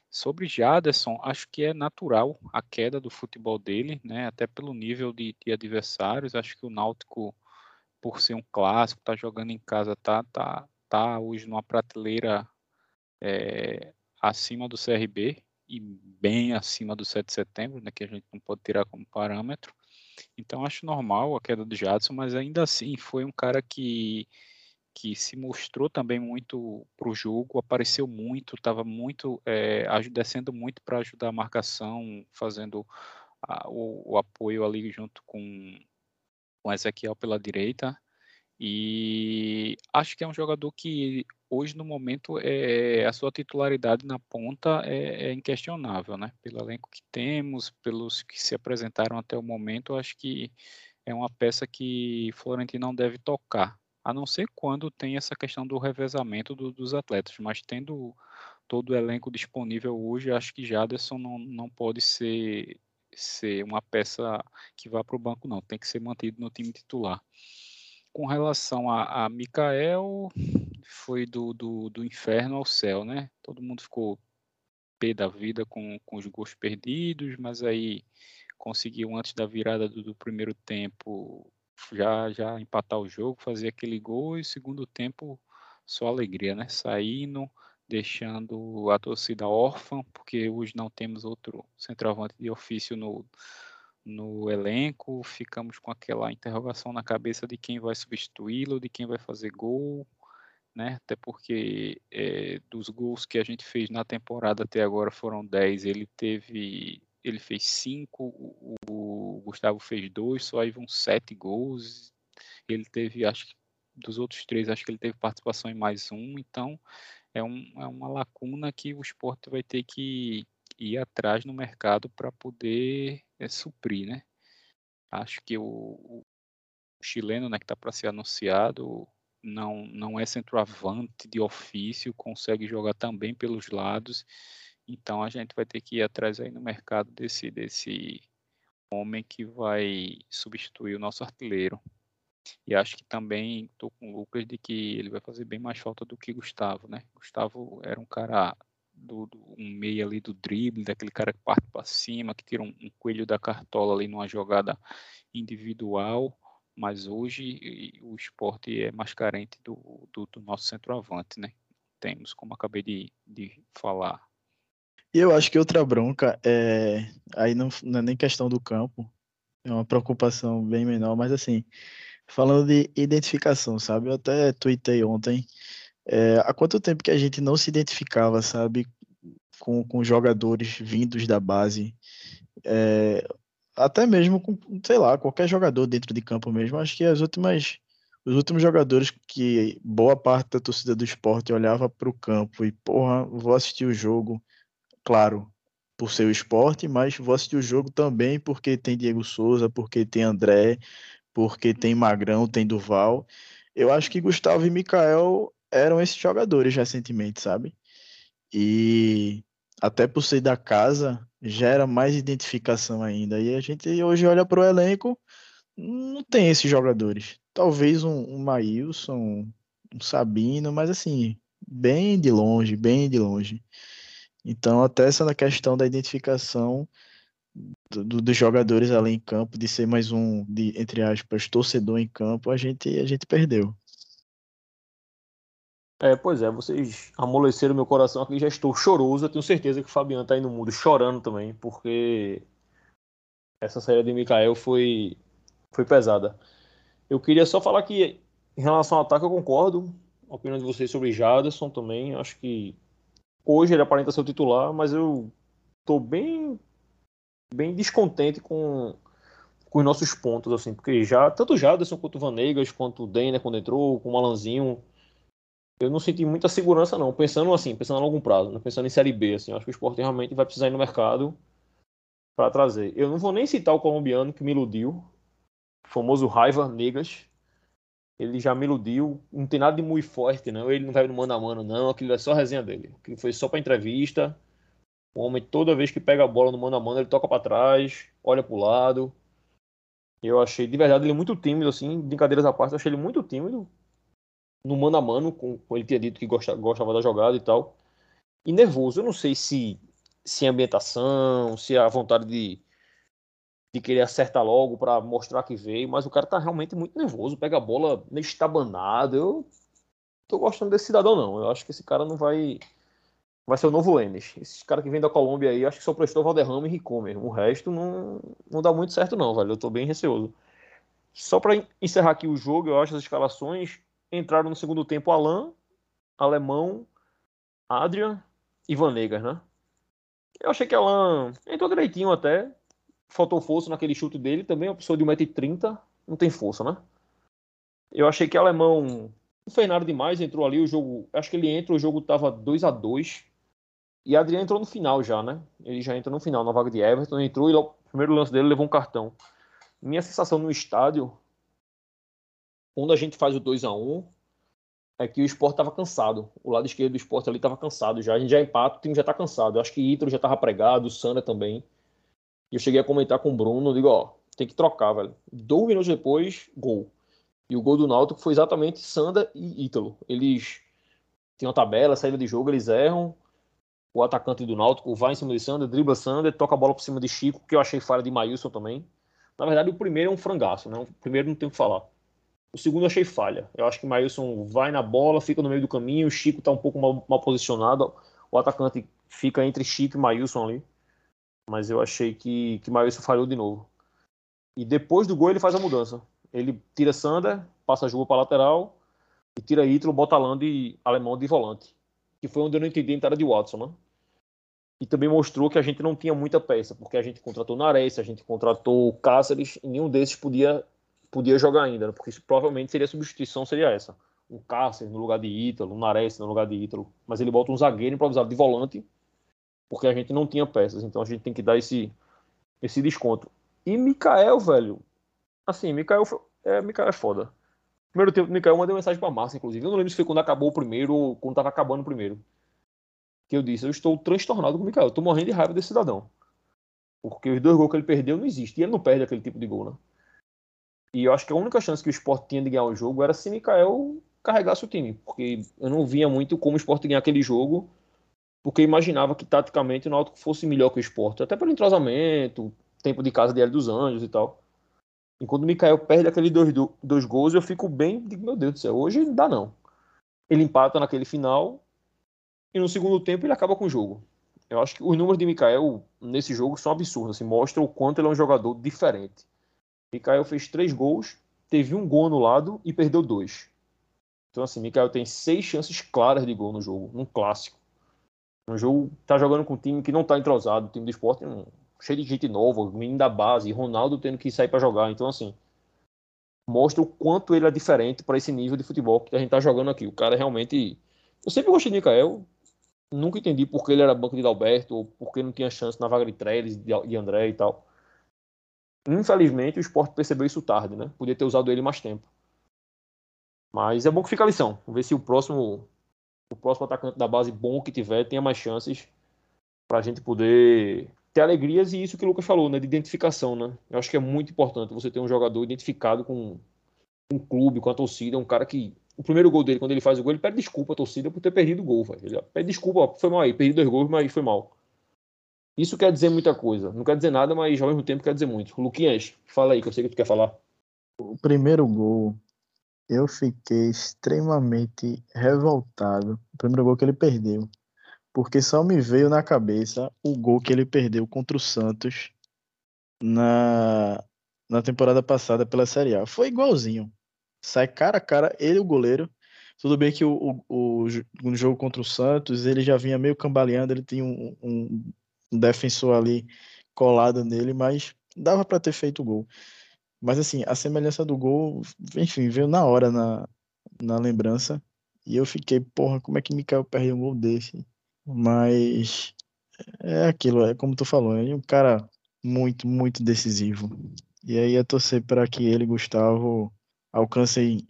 Sobre Jaderson, acho que é natural a queda do futebol dele, né? Até pelo nível de, de adversários. Acho que o Náutico por ser um clássico, tá jogando em casa, tá, tá, tá hoje numa prateleira é, acima do CRB e bem acima do 7 de setembro, né, que a gente não pode tirar como parâmetro. Então acho normal a queda do Jadson, mas ainda assim foi um cara que que se mostrou também muito para o jogo, apareceu muito, estava muito é, descendo muito para ajudar a marcação, fazendo a, o, o, apoio ali junto com com Ezequiel pela direita. E acho que é um jogador que hoje no momento é a sua titularidade na ponta é, é, inquestionável, né? Pelo elenco que temos, pelos que se apresentaram até o momento, acho que é uma peça que Florentino não deve tocar, a não ser quando tem essa questão do revezamento do, dos atletas, mas tendo todo o elenco disponível hoje, acho que Jaderson não, não pode ser ser uma peça que vá para o banco, não. Tem que ser mantido no time titular. Com relação a, a Mikael, foi do, do, do inferno ao céu, né? Todo mundo ficou pé da vida com, com os gols perdidos, mas aí conseguiu antes da virada do, do primeiro tempo já já empatar o jogo, fazer aquele gol e segundo tempo só alegria, né? Saindo, deixando a torcida órfã, porque hoje não temos outro centroavante de ofício no, no elenco, ficamos com aquela interrogação na cabeça de quem vai substituí-lo, de quem vai fazer gol, né? Até porque é, dos gols que a gente fez na temporada até agora foram 10, ele teve, ele fez 5, o, Gustavo fez 2, só aí vão 7 gols, ele teve, acho que dos outros três, acho que ele teve participação em mais um, então é, um, é uma lacuna que o esporte vai ter que ir atrás no mercado para poder é, suprir, né? Acho que o, o chileno, né, que está para ser anunciado, não, não é centroavante de ofício, consegue jogar também pelos lados, então a gente vai ter que ir atrás aí no mercado desse, desse homem que vai substituir o nosso artilheiro. E acho que também estou com o Lucas de que ele vai fazer bem mais falta do que Gustavo, né? Gustavo era um cara do, do um meio ali do drible, daquele cara que parte para cima, que tira um, um, coelho da cartola ali numa jogada individual, mas hoje o esporte é mais carente do, do, do nosso centroavante, né? Temos, como acabei de, de falar. E eu acho que outra bronca é aí não, não é nem questão do campo, é uma preocupação bem menor, mas assim, falando de identificação, sabe? Eu até tuitei ontem. É, há quanto tempo que a gente não se identificava, sabe, com, com jogadores vindos da base? É, até mesmo com, sei lá, qualquer jogador dentro de campo mesmo. Acho que as últimas, os últimos jogadores que boa parte da torcida do esporte olhava para o campo e, porra, vou assistir o jogo, claro, por ser o esporte, mas vou assistir o jogo também porque tem Diego Souza, porque tem André, porque tem Magrão, tem Duval. Eu acho que Gustavo e Mikael eram esses jogadores recentemente, sabe? E até por ser da casa, gera mais identificação ainda. E a gente hoje olha para o elenco, não tem esses jogadores. Talvez um, um Maílson, um Sabino, mas assim, bem de longe, bem de longe. Então, até essa questão da identificação do, dos jogadores ali em campo, de ser mais um, de, entre aspas, torcedor em campo, a gente, a gente perdeu. É, pois é, vocês amoleceram meu coração aqui, já estou choroso. Eu tenho certeza que o Fabiano está aí no mundo chorando também, porque essa saída de Mikael foi, foi pesada. Eu queria só falar que, em relação ao ataque, eu concordo. A opinião de vocês sobre Jaderson também. Acho que hoje ele aparenta ser o titular, mas eu estou bem, bem descontente com, com os nossos pontos, assim, porque já tanto o Jaderson quanto o Vanegas, quanto o Denner quando entrou, com o Alanzinho, eu não senti muita segurança, não. Pensando assim, pensando a longo prazo, né? pensando em Série B, assim, acho que o esporte realmente vai precisar ir no mercado para trazer. Eu não vou nem citar o colombiano que me iludiu, o famoso Raiva Negas. Ele já me iludiu, não tem nada de muito forte, não. Ele não vai no mano a mano, não. Aquilo é só resenha dele. Aquilo foi só para entrevista. O homem, toda vez que pega a bola no mano a mano, ele toca para trás, olha para o lado. Eu achei, de verdade, ele muito tímido, assim, brincadeiras à parte, eu achei ele muito tímido no mano a mano, com, ele tinha dito que gostava, gostava da jogada e tal. E nervoso, eu não sei se, se é ambientação, se a vontade de, de querer acertar logo para mostrar que veio, mas o cara tá realmente muito nervoso, pega a bola meio estabanado. Eu tô gostando desse cidadão, não. Eu acho que esse cara não vai. Vai ser o novo Lênis. Esse cara que vem da Colômbia aí, acho que só prestou Valderrama e mesmo. O resto não, não dá muito certo, não, velho. Eu tô bem receoso. Só para encerrar aqui o jogo, eu acho as escalações entraram no segundo tempo Alain, Alemão, Adrian e Vanegas, né? Eu achei que Alain entrou direitinho até. Faltou força naquele chute dele. Também uma pessoa de 1,30m. Não tem força, né? Eu achei que Alemão não fez nada demais. Entrou ali o jogo. Acho que ele entra, o jogo tava 2 a 2 E Adrian entrou no final já, né? Ele já entrou no final, na vaga de Everton. Entrou e o primeiro lance dele levou um cartão. Minha sensação no estádio quando a gente faz o 2 a 1 é que o esporte estava cansado. O lado esquerdo do esporte ali estava cansado já. A gente já empata, o time já está cansado. Eu acho que Ítalo já estava pregado, o Sandra também. E eu cheguei a comentar com o Bruno, digo, ó, tem que trocar, velho. Dois minutos depois, gol. E o gol do Náutico foi exatamente Sanda e Ítalo. Eles tinham uma tabela, saída de jogo, eles erram. O atacante do Náutico vai em cima de Sander, dribla Sander, toca a bola por cima de Chico, que eu achei falha de Maílson também. Na verdade, o primeiro é um frangaço, né? O primeiro não tem o que falar. O segundo eu achei falha. Eu acho que Maílson vai na bola, fica no meio do caminho, o Chico está um pouco mal, mal, posicionado. O atacante fica entre Chico e Maílson ali. Mas eu achei que, que Maílson falhou de novo. E depois do gol ele faz a mudança. Ele tira Sander, passa a Juba para lateral e tira Ítalo, bota Lando e Alemão de volante. Que foi onde eu não entendi a entrada de Watson, né? E também mostrou que a gente não tinha muita peça, porque a gente contratou Nares, a gente contratou Cáceres, e nenhum desses podia podia jogar ainda, né? porque isso, provavelmente seria a substituição, seria essa. Um Cáceres no lugar de Ítalo, um Nares no lugar de Ítalo, mas ele bota um zagueiro improvisado de volante, porque a gente não tinha peças, então a gente tem que dar esse, esse desconto. E Mikael, velho, assim, Mikael é, Mikael é foda. Primeiro tempo Mikael, mandei mensagem pra Márcia, inclusive. Eu não lembro se foi quando acabou o primeiro ou quando tava acabando o primeiro. Que eu disse, eu estou transtornado com o Mikael. Eu tô morrendo de raiva desse cidadão. Porque os dois gols que ele perdeu não existem. E ele não perde aquele tipo de gol, né? E eu acho que a única chance que o Sport tinha de ganhar o jogo era se Mikael carregasse o time, porque eu não via muito como o Sport ganhar aquele jogo, porque imaginava que taticamente o Náutico fosse melhor que o Sport, até pelo entrosamento, tempo de casa de Hélio dos Anjos e tal. Enquanto o Mikael perde aqueles dois, dois gols, eu fico bem, digo, meu Deus do céu, hoje não dá não. Ele empata naquele final e no segundo tempo ele acaba com o jogo. Eu acho que os números de Mikael nesse jogo são absurdos, assim, mostram o quanto ele é um jogador diferente. Mikael fez três gols, teve um gol anulado e perdeu dois. Então, assim, Mikael tem seis chances claras de gol no jogo, num clássico. Um jogo tá jogando com um time que não tá entrosado, o time do esporte um, cheio de gente nova, menino da base, Ronaldo tendo que sair para jogar. Então, assim, mostra o quanto ele é diferente para esse nível de futebol que a gente tá jogando aqui. O cara realmente. Eu sempre gostei de Mikael, nunca entendi por que ele era banco de Alberto, ou por que não tinha chance na vaga de Trellis, de André e tal. Infelizmente, o esporte percebeu isso tarde, né? Podia ter usado ele mais tempo. Mas é bom que fica a lição. Vamos ver se o próximo, o próximo atacante da base bom que tiver tenha mais chances para a gente poder ter alegrias e isso que o Lucas falou, né? De identificação, né? Eu acho que é muito importante você ter um jogador identificado com um clube, com a torcida, um cara que o primeiro gol dele, quando ele faz o gol, ele pede desculpa à torcida por ter perdido o gol, velho. Ele pede desculpa, foi mal aí, perdi dois gols, mas foi mal. Isso quer dizer muita coisa. Não quer dizer nada, mas ao mesmo tempo quer dizer muito. Luquinhas, fala aí, que eu sei que tu quer falar. O primeiro gol, eu fiquei extremamente revoltado. O primeiro gol que ele perdeu. Porque só me veio na cabeça o gol que ele perdeu contra o Santos na, na temporada passada pela Série A. Foi igualzinho. Sai cara a cara, ele o goleiro. Tudo bem que o, o, o, jogo contra o Santos ele já vinha meio cambaleando, ele tinha um, um, um defensor ali colado nele, mas dava para ter feito o gol. Mas assim, a semelhança do gol, enfim, veio na hora na, na lembrança. E eu fiquei, porra, como é que Mikael perde um gol desse? Mas é aquilo, é como tu falou, é um cara muito, muito decisivo. E aí é torcer para que ele, Gustavo, alcancem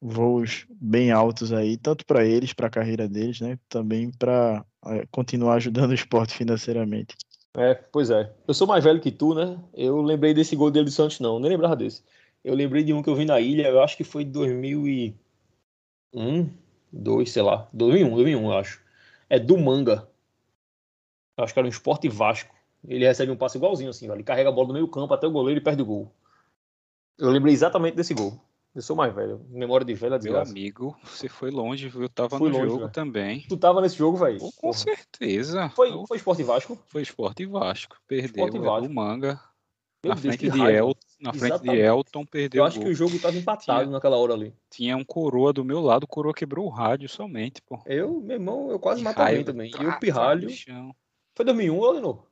voos bem altos aí, tanto para eles, para a carreira deles, né? Também para é, continuar ajudando o esporte financeiramente. É, pois é. Eu sou mais velho que tu, né? Eu lembrei desse gol dele do Santos, não. Nem lembrava desse. Eu lembrei de um que eu vi na ilha, eu acho que foi 2001, 2, sei lá. 2001, 2001, eu acho. É do Manga. Eu acho que era um Esporte Vasco. Ele recebe um passe igualzinho assim, ele carrega a bola do meio campo até o goleiro e perde o gol. Eu lembrei exatamente desse gol. Eu sou mais velho. Memória de velha desgraça. Meu amigo, você foi longe, viu? Eu tava Fui no longe, jogo véio. também. Tu tava nesse jogo, velho? Com Porra. certeza. Foi, foi Esporte Vasco? Foi Esporte Vasco. Perdeu Esporte Vasco. o Manga. Meu na Deus, frente, de, El, na frente de Elton, perdeu Eu acho que o jogo tava empatado tinha, naquela hora ali. Tinha um coroa do meu lado, o coroa quebrou o rádio somente, pô. Eu, meu irmão, eu quase matei alguém também. E o pirralho... Foi 2001, Olinor?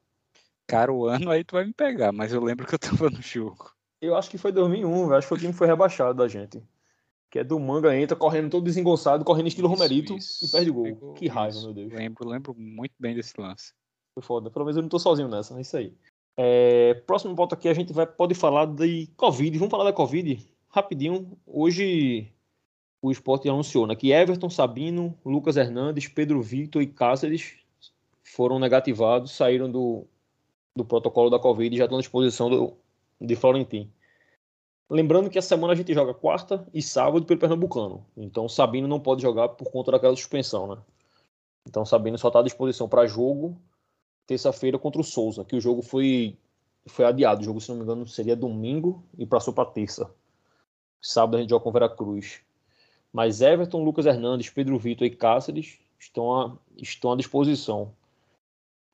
Cara, o ano aí tu vai me pegar, mas eu lembro que eu tava no jogo. Eu acho que foi 2001, acho que foi o time que foi rebaixado da gente que é do manga, entra correndo todo desengonçado, correndo estilo isso, Romerito isso. e perde gol. Pegou, que raiva, isso. meu Deus. Lembro, lembro muito bem desse lance. Foi foda. Pelo menos eu não tô sozinho nessa, é isso aí. É, próximo ponto aqui a gente vai pode falar de Covid. Vamos falar da Covid rapidinho. Hoje o esporte anunciou né, que Everton, Sabino, Lucas Hernandes, Pedro Victor e Cáceres foram negativados, saíram do, do protocolo da Covid e já estão à disposição do, de Florentin. Lembrando que essa semana a gente joga quarta e sábado pelo Pernambucano. Então Sabino não pode jogar por conta daquela suspensão, né? Então Sabino só está à disposição para jogo terça-feira contra o Souza, que o jogo foi foi adiado. O jogo, se não me engano, seria domingo e passou para terça. Sábado a gente joga com Vera Cruz. Mas Everton, Lucas Hernandes, Pedro Vitor e Cáceres estão à, estão à disposição.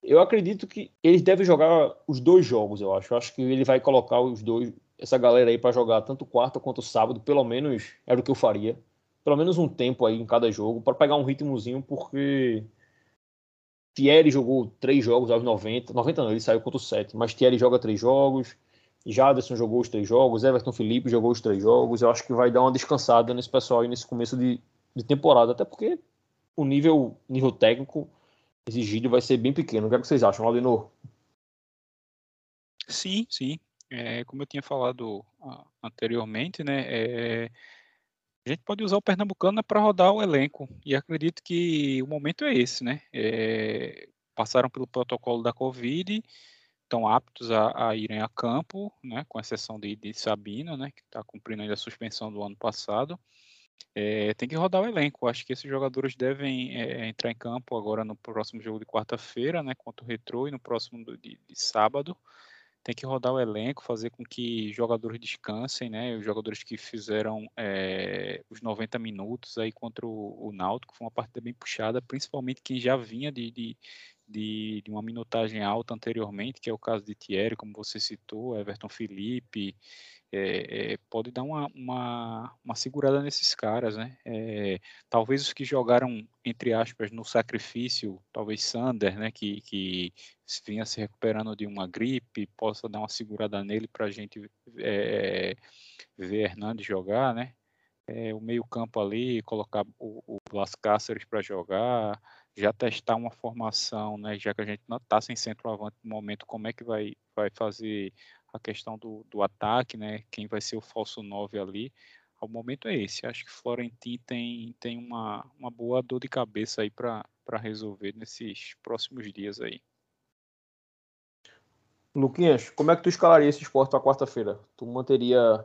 Eu acredito que eles devem jogar os dois jogos, eu acho. Eu acho que ele vai colocar os dois, essa galera aí para jogar tanto quarta quanto sábado, pelo menos era o que eu faria. Pelo menos um tempo aí em cada jogo, para pegar um ritmozinho, porque Thierry jogou três jogos aos 90. 90 não, ele saiu contra o 7, mas Thierry joga três jogos. Jaderson jogou os três jogos, Everton Felipe jogou os três jogos. Eu acho que vai dar uma descansada nesse pessoal aí nesse começo de, de temporada, até porque o nível, nível técnico exigido vai ser bem pequeno. O que, é que vocês acham, Aldinor? Sim, sim é, como eu tinha falado anteriormente, né, é, a gente pode usar o Pernambucano para rodar o elenco, e acredito que o momento é esse, né, é, passaram pelo protocolo da Covid, estão aptos a, a, irem a campo, né, com exceção de, de Sabino, né, que está cumprindo ainda a suspensão do ano passado, é, tem que rodar o elenco. Acho que esses jogadores devem é, entrar em campo agora no próximo jogo de quarta-feira, né, contra o Retrô, e no próximo de, de sábado tem que rodar o elenco, fazer com que jogadores descansem, né? Os jogadores que fizeram é, os 90 minutos aí contra o, o Náutico foi uma partida bem puxada, principalmente quem já vinha de, de, de, de, uma minutagem alta anteriormente, que é o caso de Thierry, como você citou, Everton Felipe, é, é, pode dar uma, uma, uma, segurada nesses caras, né? É, talvez os que jogaram, entre aspas, no sacrifício, talvez Sander, né, que, que vinha se recuperando de uma gripe, possa dar uma segurada nele para a gente ver Hernandes jogar, né? o meio campo ali, colocar o, o Las Cáceres para jogar, já testar uma formação, né? Já que a gente não está sem centroavante no momento, como é que vai, vai fazer a questão do, do ataque, né? Quem vai ser o falso 9 ali. Ao momento é esse. Acho que Florentin tem, tem uma, uma boa dor de cabeça aí para resolver nesses próximos dias aí. Luquinhas, como é que tu escalaria esse esporte para quarta-feira? Tu manteria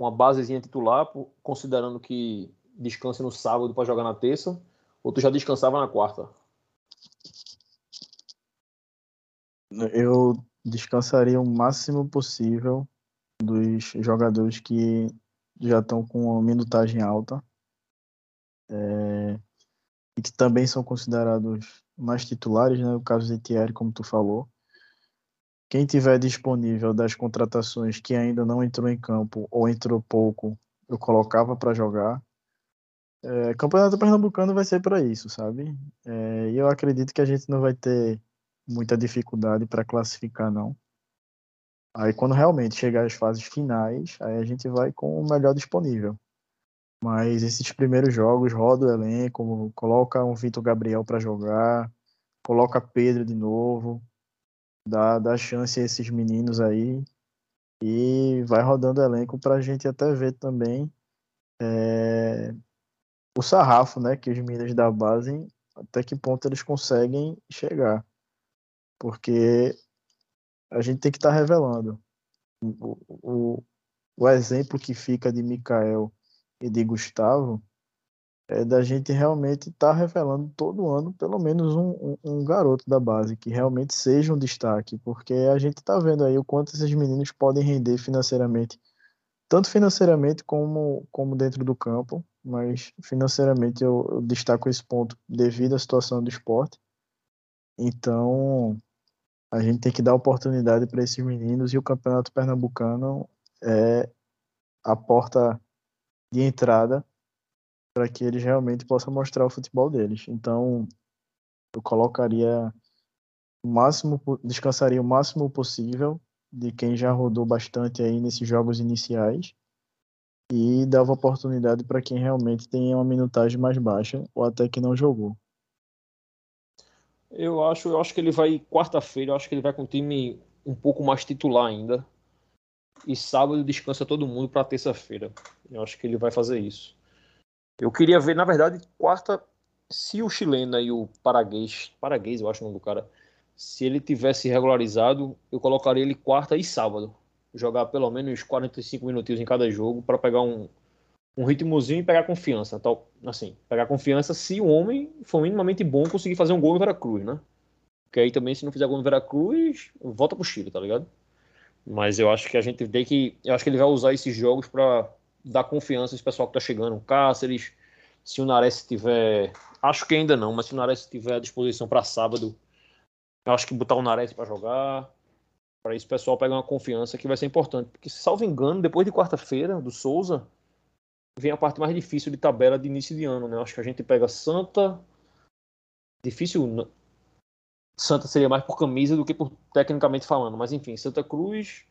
uma basezinha titular, considerando que descansa no sábado para jogar na terça, ou tu já descansava na quarta? Eu descansaria o máximo possível dos jogadores que já estão com minutagem alta é, e que também são considerados mais titulares, né? O caso de Thierry, como tu falou. Quem tiver disponível das contratações que ainda não entrou em campo ou entrou pouco, eu colocava para jogar. É, Campeonato Pernambucano vai ser para isso, sabe? É, eu acredito que a gente não vai ter muita dificuldade para classificar, não. Aí quando realmente chegar às fases finais, aí a gente vai com o melhor disponível. Mas esses primeiros jogos, roda o elenco, coloca um Vitor Gabriel para jogar, coloca Pedro de novo, dá, dá chance a esses meninos aí e vai rodando o elenco para a gente até ver também é, o sarrafo né, que os meninos da base, até que ponto eles conseguem chegar porque a gente tem que estar tá revelando. O, o, o exemplo que fica de Mikael e de Gustavo é da gente realmente estar tá revelando todo ano pelo menos um, um, um, garoto da base que realmente seja um destaque, porque a gente está vendo aí o quanto esses meninos podem render financeiramente, tanto financeiramente como, como dentro do campo, mas financeiramente eu, eu destaco esse ponto devido à situação do esporte. Então, a gente tem que dar oportunidade para esses meninos e o Campeonato Pernambucano é a porta de entrada para que eles realmente possam mostrar o futebol deles. Então, eu colocaria o máximo, descansaria o máximo possível de quem já rodou bastante aí nesses jogos iniciais e dava oportunidade para quem realmente tem uma minutagem mais baixa ou até que não jogou. Eu acho, eu acho que ele vai quarta-feira, eu acho que ele vai com o time um pouco mais titular ainda. E sábado descansa todo mundo para terça-feira. Eu acho que ele vai fazer isso. Eu queria ver, na verdade, quarta, se o chileno e o paraguês, paraguês eu acho o nome do cara, se ele tivesse regularizado, eu colocaria ele quarta e sábado. Jogar pelo menos 45 minutinhos em cada jogo para pegar um, um ritmozinho e pegar confiança. Tal, assim, pegar confiança se o homem for minimamente bom conseguir fazer um gol em Veracruz, né? Porque aí também, se não fizer gol em Veracruz, volta pro Chile, tá ligado? Mas eu acho que a gente tem que. Eu acho que ele vai usar esses jogos para dar confiança esse pessoal que tá chegando. Cáceres, se o Nares tiver. Acho que ainda não, mas se o Nares tiver à disposição para sábado, acho que botar o Nares para jogar. Para esse pessoal pegar uma confiança que vai ser importante. Porque, salvo engano, depois de quarta-feira, do Souza, vem a parte mais difícil de tabela de início de ano, né? Acho que a gente pega Santa. Difícil. Santa seria mais por camisa do que por tecnicamente falando, mas enfim, Santa Cruz,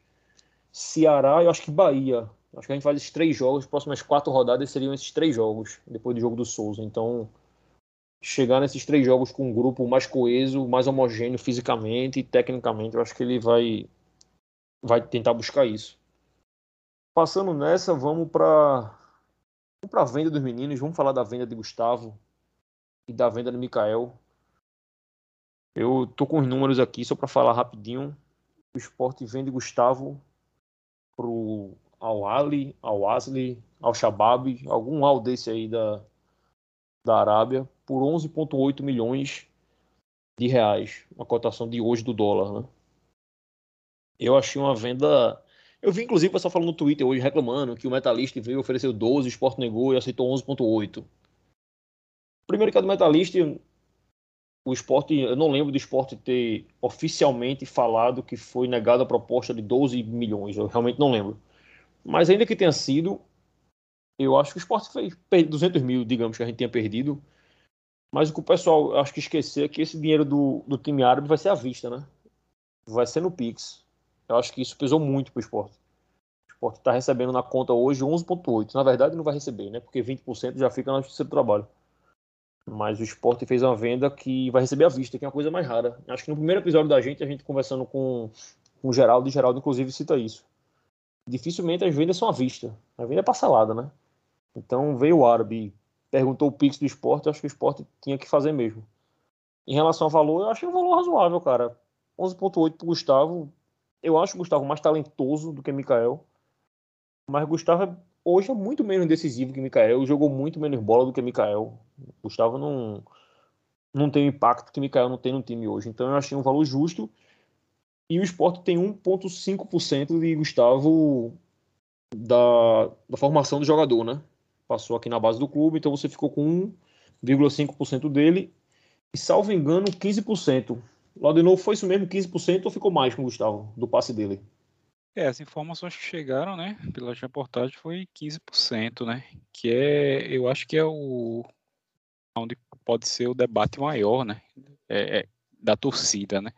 Ceará e acho que Bahia. Acho que a gente faz esses três jogos, as próximas quatro rodadas seriam esses três jogos, depois do jogo do Souza. Então, chegar nesses três jogos com um grupo mais coeso, mais homogêneo fisicamente e tecnicamente, eu acho que ele vai, vai tentar buscar isso. Passando nessa, vamos para para a venda dos meninos, vamos falar da venda de Gustavo e da venda de Mikael. Eu tô com os números aqui só para falar rapidinho. O esporte vende Gustavo pro Al Ali, Al Asli, Al Shabab, algum Al desse aí da, da Arábia, por 11,8 milhões de reais, uma cotação de hoje do dólar, né? Eu achei uma venda eu vi, inclusive, o pessoal falando no Twitter hoje, reclamando que o Metalist veio ofereceu 12, o Sport negou e aceitou 11.8. Primeiro que a do Metalist, o esporte, eu não lembro do esporte ter oficialmente falado que foi negada a proposta de 12 milhões, eu realmente não lembro. Mas ainda que tenha sido, eu acho que o esporte fez 200 mil, digamos, que a gente tinha perdido. Mas o que o pessoal acho que esquecer é que esse dinheiro do, do time árabe vai ser à vista, né? Vai ser no Pix. Eu acho que isso pesou muito para o esporte. O esporte está recebendo na conta hoje 11,8. Na verdade, não vai receber, né? Porque 20% já fica na justiça do trabalho. Mas o esporte fez uma venda que vai receber à vista, que é uma coisa mais rara. Acho que no primeiro episódio da gente, a gente conversando com, com o Geraldo, e Geraldo, inclusive, cita isso. Dificilmente as vendas são à vista. A venda é parcelada, né? Então veio o árabe, perguntou o Pix do esporte, acho que o esporte tinha que fazer mesmo. Em relação ao valor, eu achei um valor razoável, cara. 11.8 pro Gustavo. Eu acho o Gustavo mais talentoso do que Mikael. Mas Gustavo é, hoje é muito menos decisivo que Mikael. Jogou muito menos bola do que Mikael. Gustavo não, não tem o impacto que Mikael não tem no time hoje. Então eu achei um valor justo. E o esporte tem 1,5% de Gustavo da, da formação do jogador, né? Passou aqui na base do clube, então você ficou com 1,5% dele. E salvo engano, 15%. Lá de novo foi isso mesmo, 15% ou ficou mais com o Gustavo, do passe dele? É, as informações que chegaram, né, pela reportagem foi 15%, né, que é, eu acho que é o, onde pode ser o debate maior, né, é, é, da torcida, né.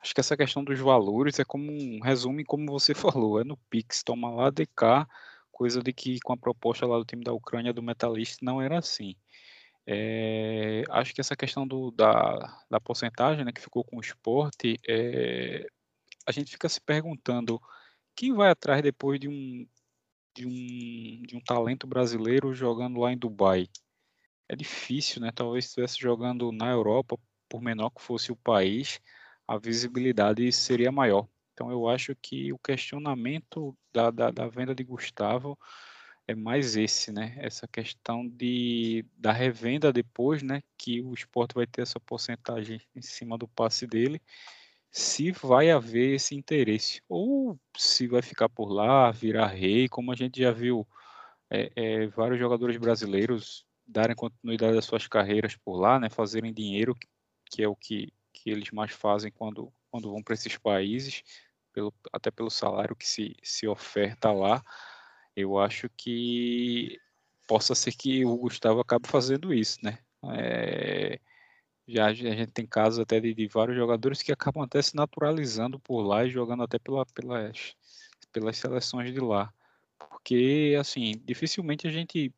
Acho que essa questão dos valores é como um resumo, como você falou, é no Pix, toma lá de cá, coisa de que com a proposta lá do time da Ucrânia do Metalist não era assim. É, acho que essa questão do, da, da porcentagem né, que ficou com o esporte, é, a gente fica se perguntando quem vai atrás depois de um, de um, de um talento brasileiro jogando lá em Dubai. É difícil, né? Talvez estivesse jogando na Europa, por menor que fosse o país, a visibilidade seria maior. Então eu acho que o questionamento da, da, da venda de Gustavo é mais esse, né? Essa questão de da revenda depois, né? Que o esporte vai ter essa porcentagem em cima do passe dele, se vai haver esse interesse ou se vai ficar por lá, virar rei, como a gente já viu é, é, vários jogadores brasileiros darem continuidade às suas carreiras por lá, né? Fazerem dinheiro, que é o que, que eles mais fazem quando quando vão para esses países, pelo, até pelo salário que se, se oferta lá eu acho que possa ser que o Gustavo acabe fazendo isso, né? É, já a gente tem casos até de, de, vários jogadores que acabam até se naturalizando por lá e jogando até pela, pelas, pelas seleções de lá. Porque, assim, dificilmente a gente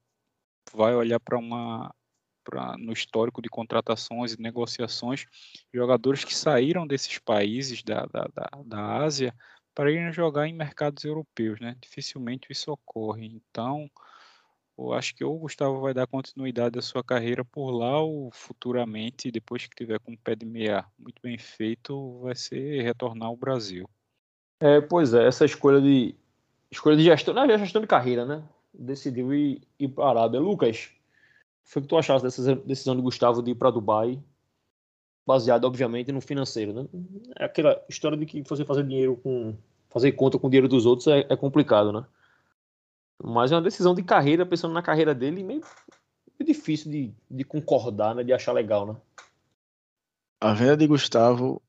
vai olhar para uma pra, no histórico de contratações e negociações jogadores que saíram desses países da, da, da, da Ásia para irem jogar em mercados europeus, né? Dificilmente isso ocorre. Então, eu acho que o Gustavo vai dar continuidade à sua carreira por lá ou futuramente, depois que tiver com o pé de meia muito bem feito, vai ser retornar ao Brasil. É, pois é, essa escolha de escolha de gestão, não é gestão de carreira, né? Decidiu ir, ir para a Arábia. Lucas, foi o que tu achaste dessa decisão de Gustavo de ir para Dubai baseado, obviamente, no financeiro. Né? É aquela história de que você fazer dinheiro com. fazer conta com o dinheiro dos outros é, é complicado, né? Mas é uma decisão de carreira, pensando na carreira dele, meio, difícil de, de concordar, né? De achar legal, né? A venda de Gustavo,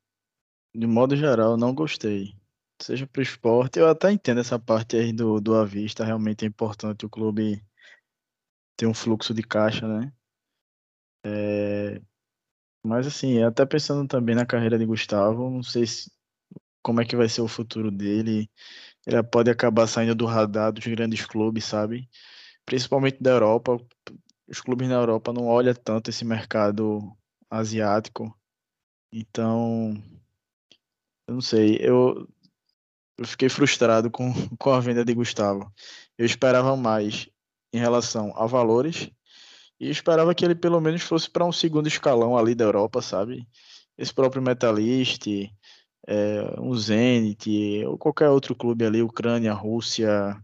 de modo geral, não gostei. Seja para o esporte, eu até entendo essa parte aí do, do avista, realmente é importante o clube ter um fluxo de caixa, né? É, mas assim, até pensando também na carreira de Gustavo, não sei se, como é que vai ser o futuro dele. Ele pode acabar saindo do radar dos grandes clubes, sabe? Principalmente da Europa. Os clubes na Europa não olham tanto esse mercado asiático. Então, eu não sei, eu, eu fiquei frustrado com, com a venda de Gustavo. Eu esperava mais em relação a valores e esperava que ele pelo menos fosse para um segundo escalão ali da Europa, sabe? Esse próprio Metalist, é, um Zenit, ou qualquer outro clube ali, Ucrânia, Rússia,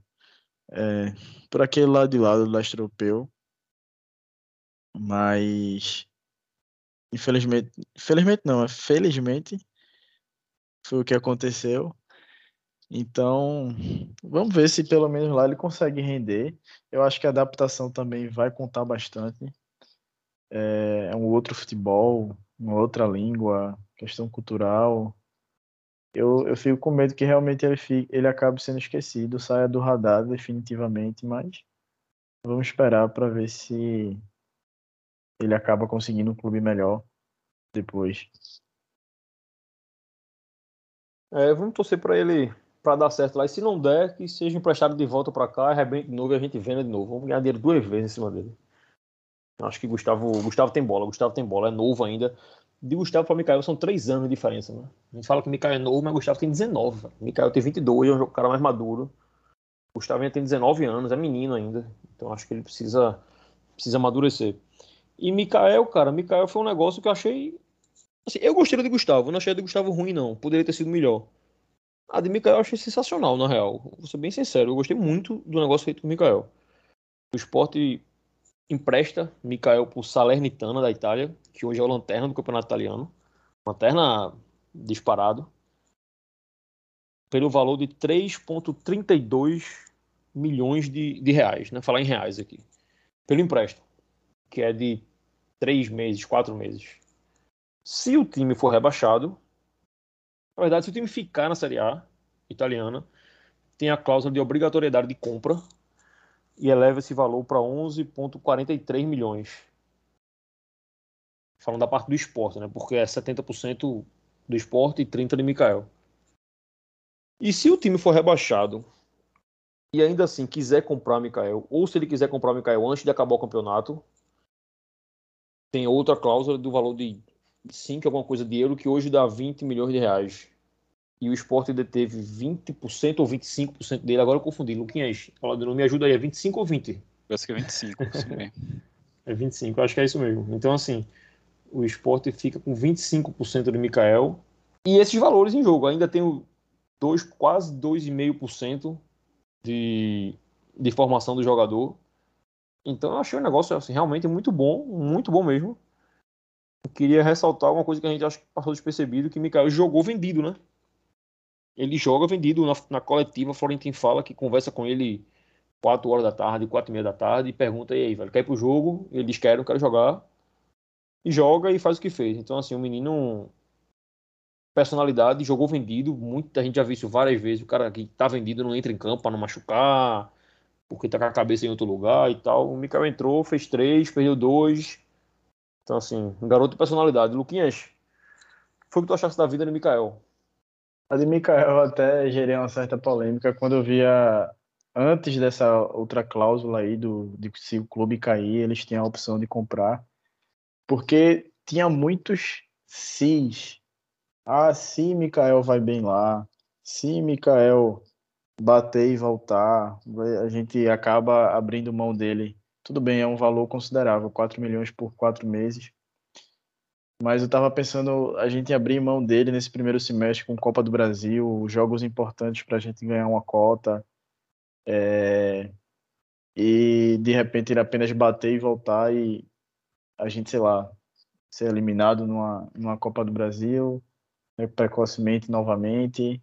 é, por aquele lado de lado do leste europeu. Mas, infelizmente, infelizmente não, é felizmente foi o que aconteceu. Então, vamos ver se pelo menos lá ele consegue render. Eu acho que a adaptação também vai contar bastante. É, é um outro futebol, uma outra língua, questão cultural. Eu, eu fico com medo que realmente ele, fique, ele acabe sendo esquecido, saia do radar definitivamente, mas vamos esperar para ver se ele acaba conseguindo um clube melhor depois. É, vamos torcer para ele para dar certo lá. E se não der, que seja emprestado de volta para cá, arrebente de novo e a gente venda de novo. Vamos ganhar dinheiro duas vezes em cima dele. Acho que Gustavo, Gustavo tem bola, Gustavo tem bola, é novo ainda. De Gustavo para Mikael são três anos de diferença, né? A gente fala que Mikael é novo, mas Gustavo tem 19. Mikael tem 22, é um cara mais maduro. Gustavo ainda tem 19 anos, é menino ainda. Então acho que ele precisa, precisa amadurecer. E Mikael, cara, Mikael foi um negócio que eu achei. Assim, eu gostei de Gustavo, não achei de Gustavo ruim, não. Poderia ter sido melhor. A de Mikael eu achei sensacional, na real. Vou ser bem sincero, eu gostei muito do negócio feito com o Mikael. O esporte empresta Mikael para o Salernitana da Itália, que hoje é o lanterna do campeonato italiano. Lanterna disparado. Pelo valor de 3,32 milhões de, de reais, né? Falar em reais aqui. Pelo empréstimo, que é de três meses, quatro meses. Se o time for rebaixado, na verdade, se o time ficar na Série A italiana, tem a cláusula de obrigatoriedade de compra e eleva esse valor para 11,43 milhões. Falando da parte do esporte, né? Porque é 70% do esporte e 30% de Mikael. E se o time for rebaixado e ainda assim quiser comprar Mikael, ou se ele quiser comprar Mikael antes de acabar o campeonato, tem outra cláusula do valor de 5 alguma coisa de euro que hoje dá 20 milhões de reais e o esporte deteve 20% ou 25% dele. Agora eu confundi. Luquinhas, não me ajuda aí. É 25 ou 20? Parece que é 25, É 25, acho que é isso mesmo. Então, assim, o esporte fica com 25% de Mikael. E esses valores em jogo. Ainda tem dois, quase 2,5% de, de formação do jogador. Então, eu achei o um negócio assim, realmente muito bom, muito bom mesmo. Eu queria ressaltar uma coisa que a gente acho que passou despercebido, que Mikael jogou vendido, né? ele joga vendido na, na coletiva. Florentino fala que conversa com ele 4 horas da tarde, 4 e meia da tarde e pergunta: e aí, velho, quer ir pro jogo? Ele diz: quero, quero jogar. E joga e faz o que fez. Então, assim, o menino. Personalidade, jogou vendido. Muita gente já viu isso várias vezes. O cara que tá vendido não entra em campo para não machucar, porque tá com a cabeça em outro lugar e tal. O Mikael entrou, fez três, perdeu dois. Então, assim, um garoto de personalidade. Luquinhas, foi o que tu achaste da vida do Mikael? A de Mikael até gerei uma certa polêmica quando eu via antes dessa outra cláusula aí do de se o clube cair, eles tinham a opção de comprar, porque tinha muitos sis. Ah, se Mikael vai bem lá, se Mikael bater e voltar, a gente acaba abrindo mão dele. Tudo bem, é um valor considerável, 4 milhões por quatro meses mas eu estava pensando a gente abrir mão dele nesse primeiro semestre com Copa do Brasil, jogos importantes para a gente ganhar uma cota, é... e de repente ele apenas bater e voltar e a gente, sei lá, ser eliminado numa, numa Copa do Brasil, né, precocemente novamente,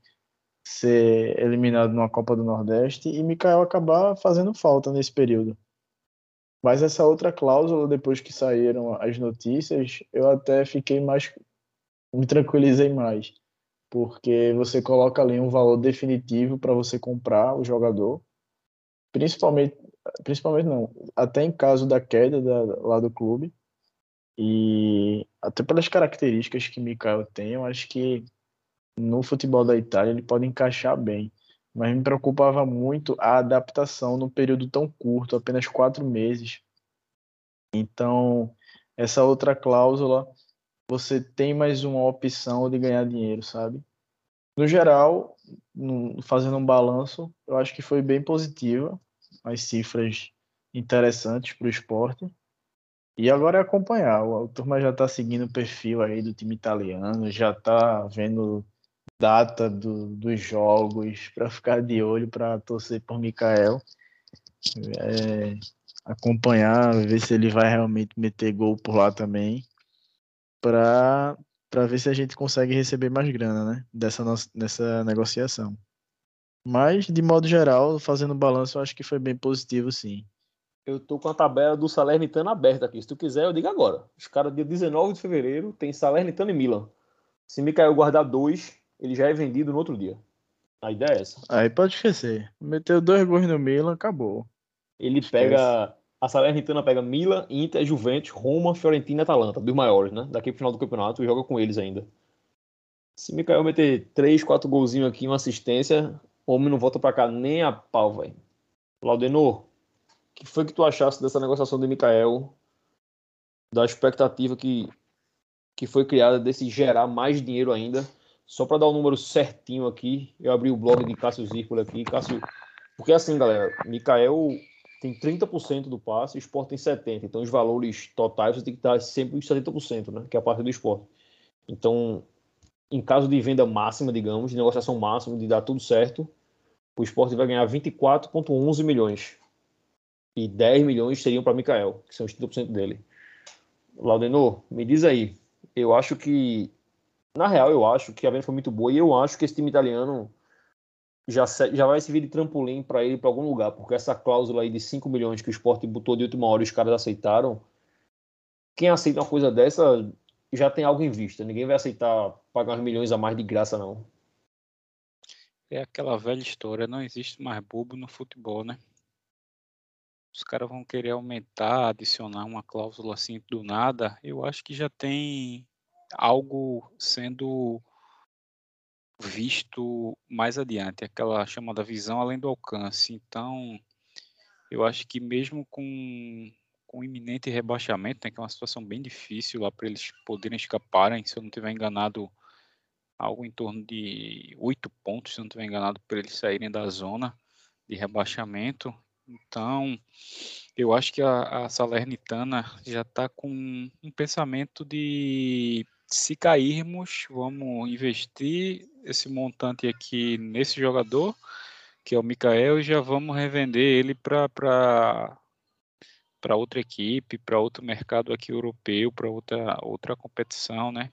ser eliminado numa Copa do Nordeste e Mikael acabar fazendo falta nesse período. Mas essa outra cláusula, depois que saíram as notícias, eu até fiquei mais. me tranquilizei mais. Porque você coloca ali um valor definitivo para você comprar o jogador. Principalmente. Principalmente não. Até em caso da queda da, lá do clube. E até pelas características que Mikael tem, eu acho que no futebol da Itália ele pode encaixar bem mas me preocupava muito a adaptação num período tão curto, apenas quatro meses. Então, essa outra cláusula, você tem mais uma opção de ganhar dinheiro, sabe? No geral, fazendo um balanço, eu acho que foi bem positiva, as cifras interessantes para o esporte. E agora é acompanhar. O turma já está seguindo o perfil aí do time italiano, já está vendo data do, dos jogos para ficar de olho para torcer por Mikael. É, acompanhar, ver se ele vai realmente meter gol por lá também, para ver se a gente consegue receber mais grana, né, dessa nossa, dessa negociação. Mas de modo geral, fazendo balanço, eu acho que foi bem positivo, sim. Eu tô com a tabela do Salernitana aberta aqui. Se tu quiser, eu digo agora. Os caras, dia 19 de fevereiro, tem Salernitana e Milan. Se Mikael guardar dois, ele já é vendido no outro dia. A ideia é essa. Aí pode esquecer. Meteu dois gols no Milan, acabou. Ele pega. A Salernitana pega Milan, Inter, Juventus, Roma, Fiorentina e Atalanta, dos maiores, né? Daqui pro final do campeonato e joga com eles ainda. Se Mikael meter três, quatro golzinhos aqui, uma assistência, o homem não volta pra cá nem a pau, velho. Laudenor, o que foi que tu achaste dessa negociação de Mikael? Da expectativa que, que foi criada desse gerar mais dinheiro ainda? Só para dar o um número certinho aqui, eu abri o blog de Cássio Zirpoli aqui. Cássio, porque assim, galera, Mikael tem 30% do passe, o esporte tem 70%. Então, os valores totais você tem que estar sempre os 70%, né? Que é a parte do esporte. Então, em caso de venda máxima, digamos, de negociação máxima, de dar tudo certo, o esporte vai ganhar 24,11 milhões. E 10 milhões seriam para Mikael, que são os 30% dele. Laudenor, me diz aí. Eu acho que, na real, eu acho que a venda foi muito boa e eu acho que esse time italiano já, já vai servir de trampolim para ele para algum lugar, porque essa cláusula aí de 5 milhões que o esporte botou de última hora e os caras aceitaram, quem aceita uma coisa dessa já tem algo em vista. Ninguém vai aceitar pagar uns milhões a mais de graça, não. É aquela velha história, não existe mais bobo no futebol, né? Os caras vão querer aumentar, adicionar uma cláusula assim do nada. Eu acho que já tem algo sendo visto mais adiante, aquela chamada visão além do alcance. Então, eu acho que mesmo com, com iminente rebaixamento, né, que é uma situação bem difícil lá para eles poderem escaparem, se eu não estiver enganado, algo em torno de oito pontos, se eu não estiver enganado, para eles saírem da zona de rebaixamento. Então, eu acho que a, a Salernitana já está com um pensamento de se cairmos, vamos investir esse montante aqui nesse jogador, que é o Mikael, e já vamos revender ele para outra equipe, para outro mercado aqui europeu, para outra outra competição, né?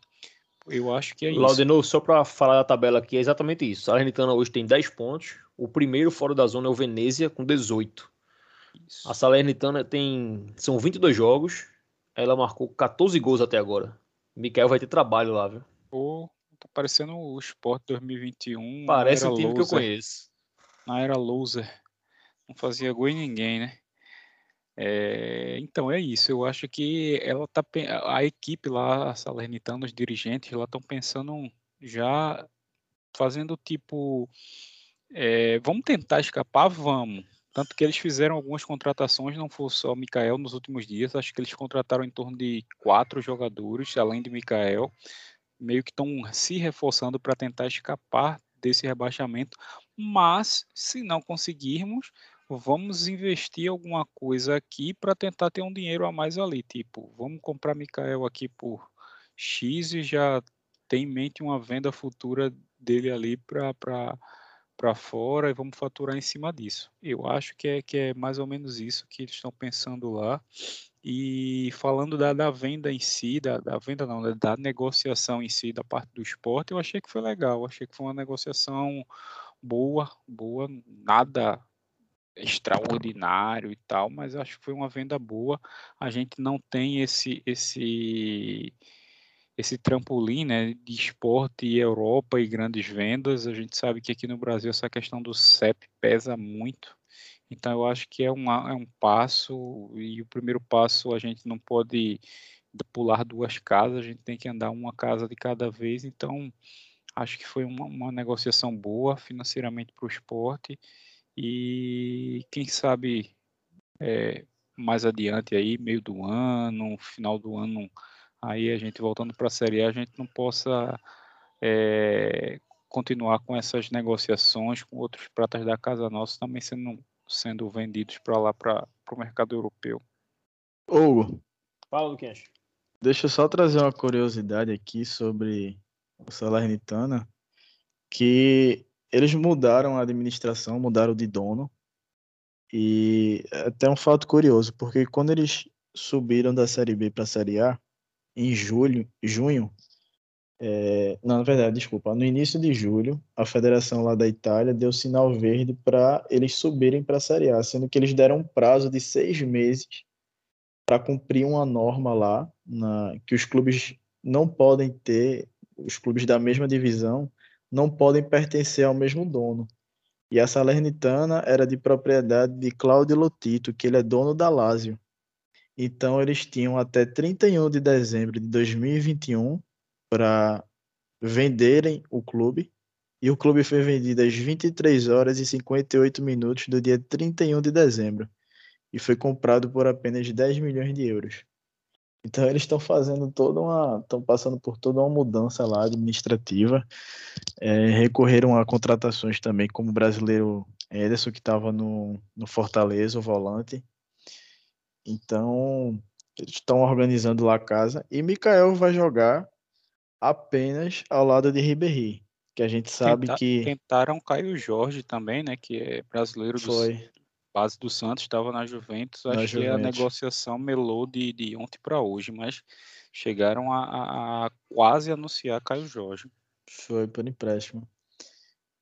Eu acho que é isso. Laudenor, só para falar da tabela aqui, é exatamente isso. A Salernitana hoje tem 10 pontos. O primeiro fora da zona é o Venezia, com 18. Isso. A Salernitana tem. São 22 jogos. Ela marcou 14 gols até agora. Mikael vai ter trabalho lá, viu? Pô, tá parecendo o Sport 2021. Parece o time loser. que eu conheço. Na era loser. Não fazia gol em ninguém, né? É, então é isso. Eu acho que ela tá a equipe lá, a Salernitana, os dirigentes, lá estão pensando já fazendo tipo, é, vamos tentar escapar, vamos. Tanto que eles fizeram algumas contratações, não foi só o Mikael nos últimos dias, acho que eles contrataram em torno de quatro jogadores, além de Mikael, meio que estão se reforçando para tentar escapar desse rebaixamento. Mas, se não conseguirmos, vamos investir alguma coisa aqui para tentar ter um dinheiro a mais ali. Tipo, vamos comprar Mikael aqui por X e já tem em mente uma venda futura dele ali para para fora e vamos faturar em cima disso. Eu acho que é, que é mais ou menos isso que eles estão pensando lá. E falando da, da venda em si, da, da venda não, da, da negociação em si, da parte do esporte, eu achei que foi legal, achei que foi uma negociação boa, boa, nada extraordinário e tal, mas acho que foi uma venda boa. A gente não tem esse esse esse trampolim né, de esporte e Europa e grandes vendas. A gente sabe que aqui no Brasil essa questão do CEP pesa muito. Então eu acho que é, uma, é um passo, e o primeiro passo a gente não pode pular duas casas, a gente tem que andar uma casa de cada vez. Então acho que foi uma, uma negociação boa financeiramente para o esporte. E quem sabe é, mais adiante aí, meio do ano, final do ano aí a gente voltando para a Série A, a gente não possa é, continuar com essas negociações com outros pratas da casa nossa também sendo, sendo vendidos para lá, para o mercado europeu. Hugo. Fala, Luquinhas. Deixa eu só trazer uma curiosidade aqui sobre o Salernitana, que eles mudaram a administração, mudaram de dono, e é até um fato curioso, porque quando eles subiram da Série B para a Série A, em julho, junho, É, não, na verdade, desculpa. No início de julho, a federação lá da Itália deu sinal verde para eles subirem para a Série A, sendo que eles deram um prazo de seis meses para cumprir uma norma lá, na, que os clubes não podem ter, os clubes da mesma divisão não podem pertencer ao mesmo dono. E a Salernitana era de propriedade de Claudio Lotito, que ele é dono da Lazio. Então eles tinham até 31 de dezembro de 2021 para venderem o clube. E o clube foi vendido às 23 horas e 58 minutos do dia 31 de dezembro. E foi comprado por apenas 10 milhões de euros. Então eles estão fazendo toda uma. estão passando por toda uma mudança lá administrativa. É, recorreram a contratações também, como o brasileiro Ederson, que estava no, no Fortaleza, o volante. Então, eles estão organizando lá a casa. E Mikael vai jogar apenas ao lado de Ribéry, que a gente sabe Tenta, que. Tentaram Caio Jorge também, né? Que é brasileiro do Foi. base do Santos, estava na Juventus. Na Acho que a Juventus. negociação melou de, de ontem para hoje, mas chegaram a, a- a quase anunciar Caio Jorge. Foi por empréstimo.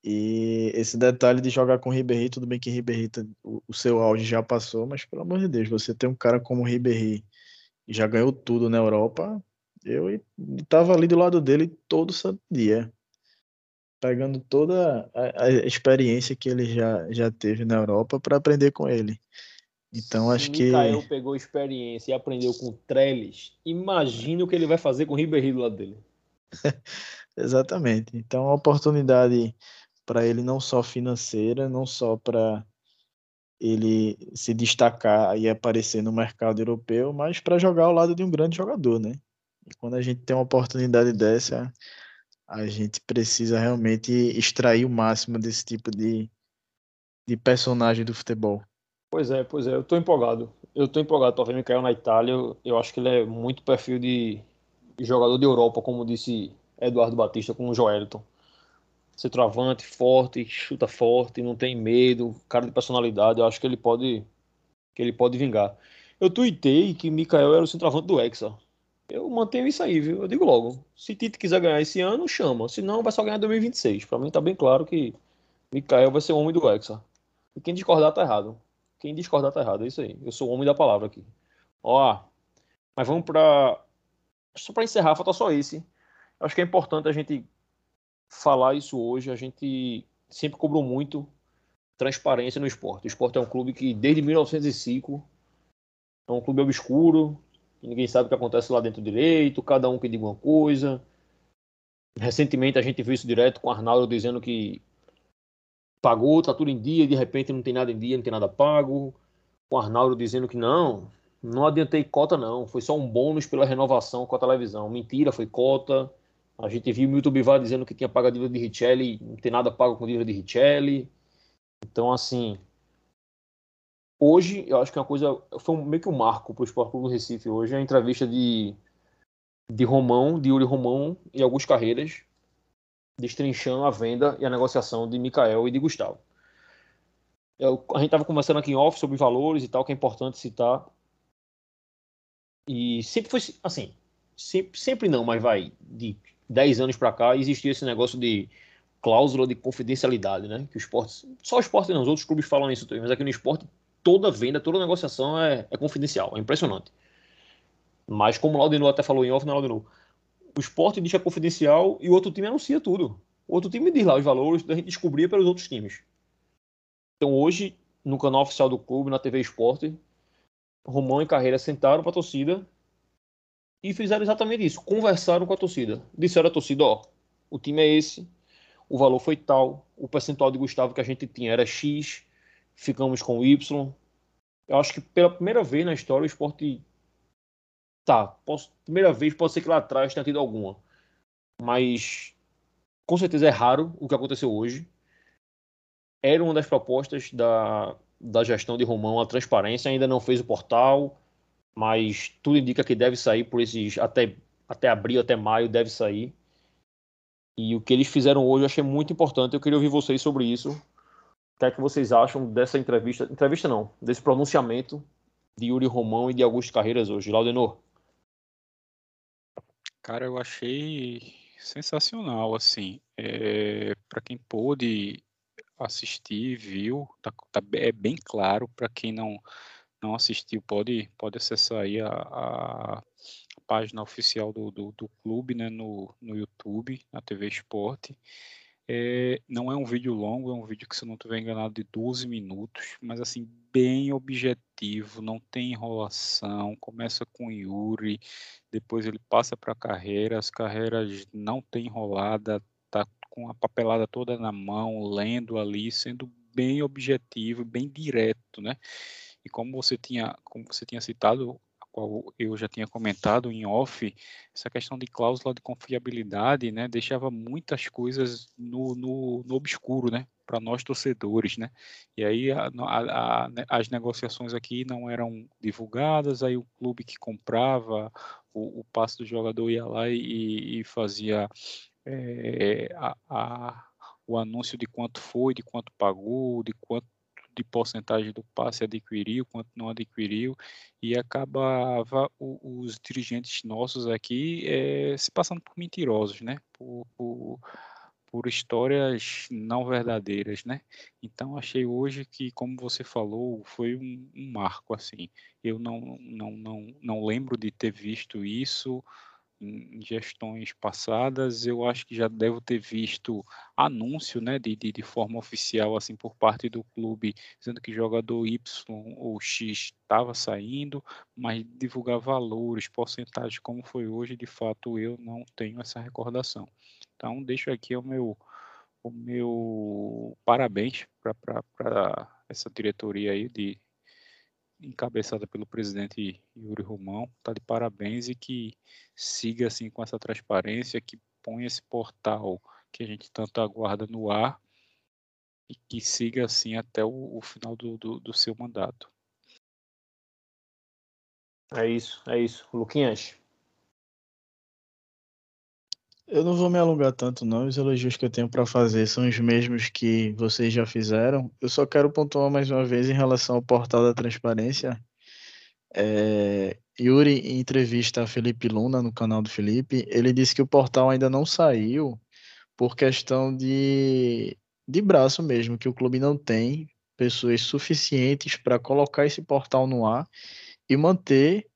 E esse detalhe de jogar com o Ribéry, tudo bem que Ribéry, tá- o, o seu auge já passou, mas pelo amor de Deus, você tem um cara como o Ribéry e já ganhou tudo na Europa, eu estava ali do lado dele todo santo dia, pegando toda a, a experiência que ele já, já teve na Europa para aprender com ele. Então acho que Mikael pegou experiência e aprendeu com Trellis, imagina o que ele vai fazer com o Ribéry do lado dele. Exatamente. Então, a oportunidade para ele não só financeira, não só para ele se destacar e aparecer no mercado europeu, mas para jogar ao lado de um grande jogador, né? E quando a gente tem uma oportunidade dessa, a gente precisa realmente extrair o máximo desse tipo de, de personagem do futebol. Pois é, pois é, eu tô empolgado. Eu tô empolgado pra ver Mikael na Itália. Eu, eu acho que ele é muito perfil de jogador de Europa, como disse Eduardo Batista com o Joelton. Centroavante, forte, chuta forte, não tem medo, cara de personalidade. Eu acho que ele pode que ele pode vingar. Eu tuitei que Mikael era o centroavante do Hexa. Eu mantenho isso aí, viu? Eu digo logo. Se Tite quiser ganhar esse ano, chama. Se não, vai só ganhar em 2026. Pra mim tá bem claro que Mikael vai ser o homem do Hexa. E quem discordar tá errado. Quem discordar tá errado, é isso aí. Eu sou o homem da palavra aqui. Ó, mas vamos pra. Só pra encerrar, falta só esse. Acho que é importante a gente falar isso hoje. A gente sempre cobrou muito transparência no esporte. O esporte é um clube que, desde 1905, é um clube obscuro, ninguém sabe o que acontece lá dentro direito, cada um que diga uma coisa. Recentemente a gente viu isso direto com o Arnaldo dizendo que pagou, tá tudo em dia, de repente não tem nada em dia, não tem nada pago. O Arnaldo dizendo que não, não adiantei cota não, foi só um bônus pela renovação com a televisão. Mentira, foi cota. A gente viu o Milton Bivar dizendo que tinha pago a dívida de Richelli, não tem nada pago com a dívida de Richelli. Então, assim, hoje eu acho que é uma coisa, foi meio que um marco para o Esporte Clube do Recife hoje, a entrevista de, de Romão, de Yuri Romão e Augusto Carreiras, destrinchando a venda e a negociação de Mikael e de Gustavo. Eu- a gente estava conversando aqui em off sobre valores e tal, que é importante citar. E sempre foi assim, sempre, sempre não, mas vai, de 10 anos para cá, existia esse negócio de cláusula de confidencialidade, né? Que o esporte, só o esporte não, os outros clubes falam isso também, mas aqui no esporte toda venda, toda negociação é, é confidencial, é impressionante. Mas como o Laudenor até falou em off, não é Laudenor, o esporte diz que é confidencial e o outro time anuncia tudo. O outro time diz lá os valores, a gente descobria pelos outros times. Então hoje, no canal oficial do clube, na TV Esporte, Romão e Carreira sentaram para a torcida e fizeram exatamente isso. Conversaram com a torcida. Disseram à torcida, ó, o time é esse, o valor foi tal, o percentual de Gustavo que a gente tinha era X, ficamos com Y. Eu acho que pela primeira vez na história o esporte. Tá, posso, primeira vez pode ser que lá atrás tenha tido alguma. Mas com certeza é raro o que aconteceu hoje. Era uma das propostas da, da gestão de Romão a transparência, ainda não fez o portal, mas tudo indica que deve sair por esses. Até, até abril, até maio, deve sair. E o que eles fizeram hoje eu achei muito importante. Eu queria ouvir vocês sobre isso. O que é que vocês acham dessa entrevista? Entrevista não, desse pronunciamento de Yuri Romão e de Augusto Carreiras hoje. Laudenor. Cara, eu achei sensacional, assim. É, para quem pôde assistir, viu, tá, tá é bem claro. Para quem não não assistiu, pode pode acessar aí a, a página oficial do, do, do, clube, né, no, no YouTube, na TV Esporte. É, não é um vídeo longo, é um vídeo que, se eu não estiver enganado, de 12 minutos, mas assim, bem objetivo, não tem enrolação. Começa com Yuri, depois ele passa para a carreira, as carreiras não tem enrolada, tá com a papelada toda na mão, lendo ali, sendo bem objetivo, bem direto, né? E como você tinha, como você tinha citado, qual eu já tinha comentado em off, essa questão de cláusula de confiabilidade, né, deixava muitas coisas no, no, no obscuro, né, para nós torcedores, né, e aí a, a, a, né, as negociações aqui não eram divulgadas, aí o clube que comprava o, o passe do jogador ia lá e, e fazia é, a, o anúncio de quanto foi, de quanto pagou, de quanto de porcentagem do passe adquiriu, quanto não adquiriu, e acabava o, os dirigentes nossos aqui é, se passando por mentirosos, né? Por, por, por, histórias não verdadeiras, né? Então achei hoje que, como você falou, foi um, um marco assim. Eu não, não, não, não lembro de ter visto isso em gestões passadas, eu acho que já devo ter visto anúncio, né, de, de, de, forma oficial, assim, por parte do clube, dizendo que jogador Y ou X estava saindo, mas divulgar valores, porcentagens, como foi hoje, de fato, eu não tenho essa recordação. Então, deixo aqui o meu, o meu parabéns para essa diretoria aí de encabeçada pelo presidente Yuri Romão, está de parabéns e que siga assim com essa transparência, que ponha esse portal que a gente tanto aguarda no ar e que siga assim até o, o final do, do, do, seu mandato. É isso, é isso. Luquinhas. Eu não vou me alongar tanto, não. Os elogios que eu tenho para fazer são os mesmos que vocês já fizeram. Eu só quero pontuar mais uma vez em relação ao portal da transparência. É, Yuri, em entrevista a Felipe Luna, no canal do Felipe, ele disse que o portal ainda não saiu por questão de, de braço mesmo, que o clube não tem pessoas suficientes para colocar esse portal no ar e manter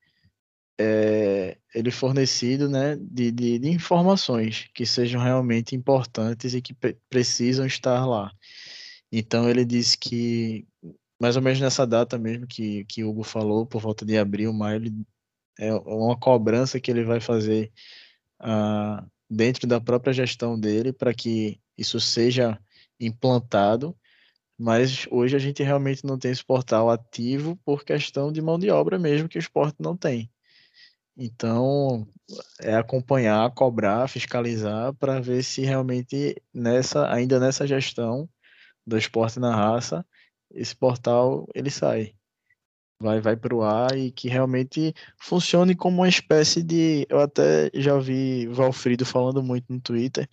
é, ele fornecido né, de, de, de, informações que sejam realmente importantes e que precisam estar lá. Então ele disse que mais ou menos nessa data mesmo que, que Hugo falou, por volta de abril, maio, ele, é uma cobrança que ele vai fazer uh, dentro da própria gestão dele para que isso seja implantado, mas hoje a gente realmente não tem esse portal ativo por questão de mão de obra mesmo que o esporte não tem. Então, é acompanhar, cobrar, fiscalizar para ver se realmente nessa, ainda nessa gestão do esporte na raça, esse portal ele sai. Vai, vai para o ar e que realmente funcione como uma espécie de. Eu até já vi Valfrido falando muito no Twitter,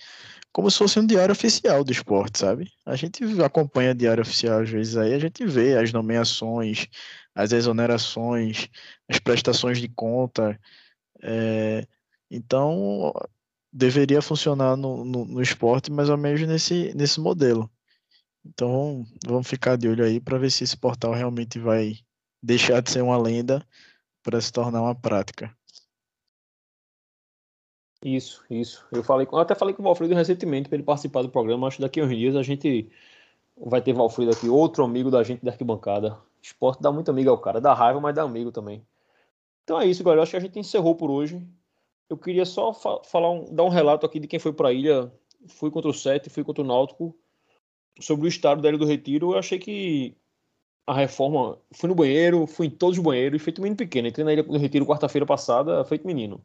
como se fosse um diário oficial do esporte, sabe? A gente acompanha diário oficial às vezes aí, a gente vê as nomeações, as exonerações, as prestações de conta. É, então, deveria funcionar no, no, no, esporte mais ou menos nesse, nesse modelo. Então, vamos ficar de olho aí para ver se esse portal realmente vai deixar de ser uma lenda para se tornar uma prática. Isso, isso. Eu falei, eu até falei com o Valfrido recentemente para ele participar do programa. Acho que daqui a uns dias a gente vai ter Valfrido aqui, outro amigo da gente da arquibancada. Esporte dá muito amigo ao cara, dá raiva, mas dá amigo também. Então é isso, galera. Acho que a gente encerrou por hoje. Eu queria só fa falar um, dar um relato aqui de quem foi para a ilha. Fui contra o Sete, fui contra o Náutico. Sobre o estado da Ilha do Retiro, eu achei que a reforma. Fui no banheiro, fui em todos os banheiros, feito menino pequeno. Entrei na Ilha do Retiro quarta-feira passada, feito menino.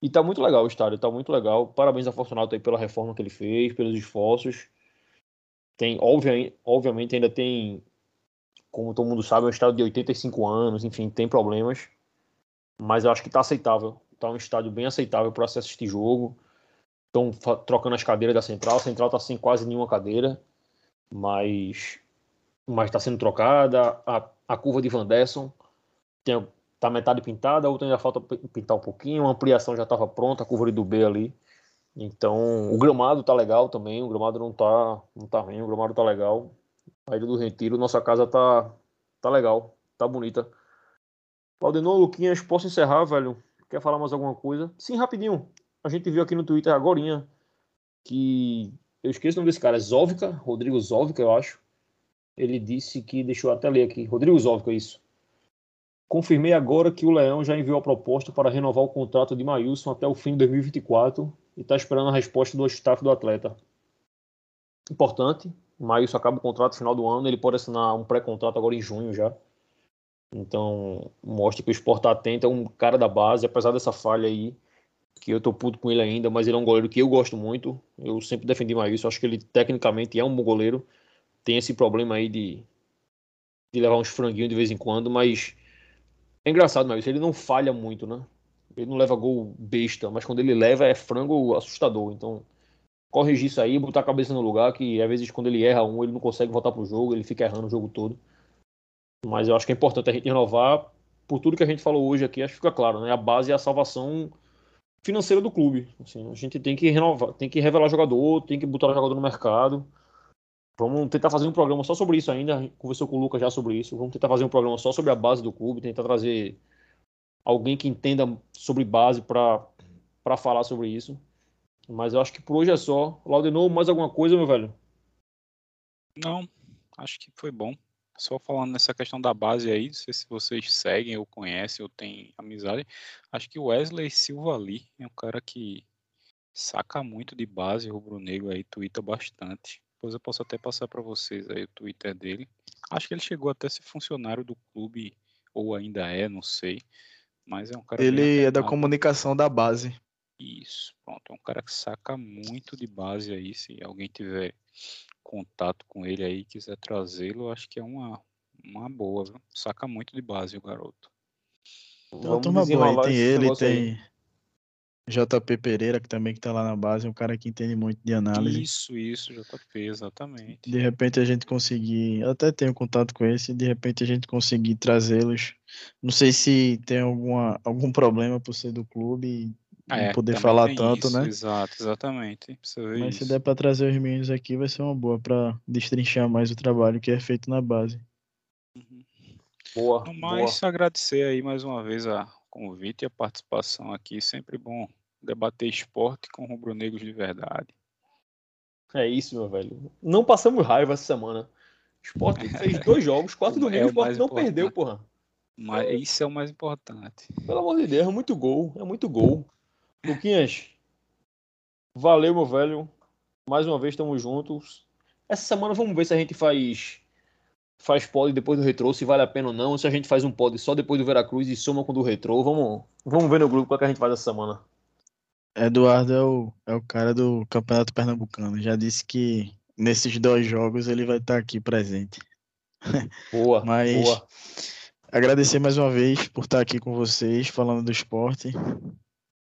E tá muito legal o estádio, tá muito legal. Parabéns a Fortunato aí pela reforma que ele fez, pelos esforços. Tem, obviamente, obviamente ainda tem, como todo mundo sabe, é um estádio de 85 anos, enfim, tem problemas. Mas eu acho que tá aceitável. Tá um estádio bem aceitável para se assistir jogo. Estão trocando as cadeiras da central. A central tá sem quase nenhuma cadeira. Mas mas está sendo trocada. A, a curva de Van Desson tem, tá metade pintada, a outra ainda falta pintar um pouquinho, a ampliação já estava pronta, a curva do B ali. Então, o gramado tá legal também, o gramado não tá, não tá ruim, o gramado tá legal. A Ilha do Retiro, nossa casa tá, tá legal, tá bonita. Claudinô, Luquinhas, posso encerrar, velho? Quer falar mais alguma coisa? Sim, rapidinho. A gente viu aqui no Twitter agora que eu esqueço o nome desse cara, Zóvica, Rodrigo Zóvica, eu acho. Ele disse que, deixa eu até ler aqui, Rodrigo Zóvica, isso. Confirmei agora que o Leão já enviou a proposta para renovar o contrato de Maílson até o fim de 2024 e está esperando a resposta do staff do atleta. Importante, Maílson acaba o contrato no final do ano, ele pode assinar um pré-contrato agora em junho já. Então, mostra que o Sport está atento, é um cara da base, apesar dessa falha aí, que eu tô puto com ele ainda, mas ele é um goleiro que eu gosto muito. Eu sempre defendi Maílson, acho que ele tecnicamente é um bom goleiro. Tem esse problema aí de, de levar uns franguinhos de vez em quando, mas é engraçado, mas ele não falha muito, né? Ele não leva gol besta, mas quando ele leva é frango assustador. Então, corrigir isso aí, botar a cabeça no lugar, que às vezes quando ele erra um, ele não consegue voltar pro jogo, ele fica errando o jogo todo. Mas eu acho que é importante a gente renovar por tudo que a gente falou hoje aqui, acho que fica claro, né? A base é a salvação financeira do clube. Assim, a gente tem que renovar, tem que revelar jogador, tem que botar jogador no mercado. Vamos tentar fazer um programa só sobre isso ainda. Conversou com o Lucas já sobre isso. Vamos tentar fazer um programa só sobre a base do clube, tentar trazer alguém que entenda sobre base para falar sobre isso. Mas eu acho que por hoje é só. Laudenou, mais alguma coisa, meu velho? Não, acho que foi bom. Só falando nessa questão da base aí, não sei se vocês seguem ou conhecem ou têm amizade. Acho que o Wesley Silva ali é um cara que saca muito de base rubro-negro aí, twitta bastante. Depois eu posso até passar para vocês aí o Twitter dele. Acho que ele chegou até a ser funcionário do clube, ou ainda é, não sei. Mas é um cara. Ele é da comunicação da base. Isso, pronto. É um cara que saca muito de base aí. Se alguém tiver contato com ele aí quiser trazê-lo, acho que é uma, uma boa, viu? Saca muito de base o garoto. Então, turma boa, tem ele, tem. Aí. JP Pereira, que também que tá lá na base, é um cara que entende muito de análise. Isso, isso, JP, exatamente. De repente a gente conseguir, eu até tenho contato com esse, de repente a gente conseguir trazê-los. Não sei se tem alguma, algum problema por ser do clube é, não poder falar tanto, isso, né? Exato, exatamente. Mas isso. se der para trazer os meninos aqui, vai ser uma boa para destrinchar mais o trabalho que é feito na base. Uhum. Boa. No mais, boa. agradecer aí mais uma vez a convite e a participação aqui. Sempre bom debater esporte com rubro-negros de verdade. É isso, meu velho. Não passamos raiva essa semana. O Sport fez dois jogos, quatro domingos, é o Sport não importante. perdeu, porra. Mas isso é o mais importante. Pelo amor de Deus, é muito gol, é muito gol. Luquinhas, valeu, meu velho. Mais uma vez estamos juntos. Essa semana vamos ver se a gente faz faz pod depois do retrô, se vale a pena ou não. Se a gente faz um pod só depois do Veracruz e soma com o do retrô. Vamos, vamos ver no grupo o que a gente faz essa semana. Eduardo é o, é o cara do Campeonato Pernambucano. Já disse que nesses dois jogos ele vai estar aqui presente. Boa, Mas boa. agradecer mais uma vez por estar aqui com vocês, falando do esporte.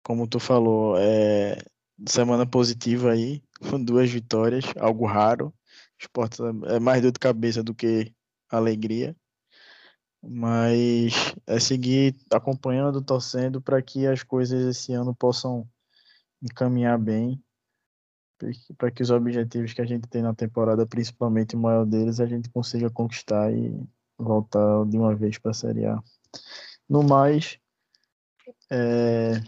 Como tu falou, é semana positiva aí, com duas vitórias, algo raro. Esporte é mais dor de cabeça do que alegria. Mas é seguir acompanhando, torcendo para que as coisas esse ano possam encaminhar bem para que os objetivos que a gente tem na temporada, principalmente o maior deles, a gente consiga conquistar e voltar de uma vez para a Série A. No mais, é,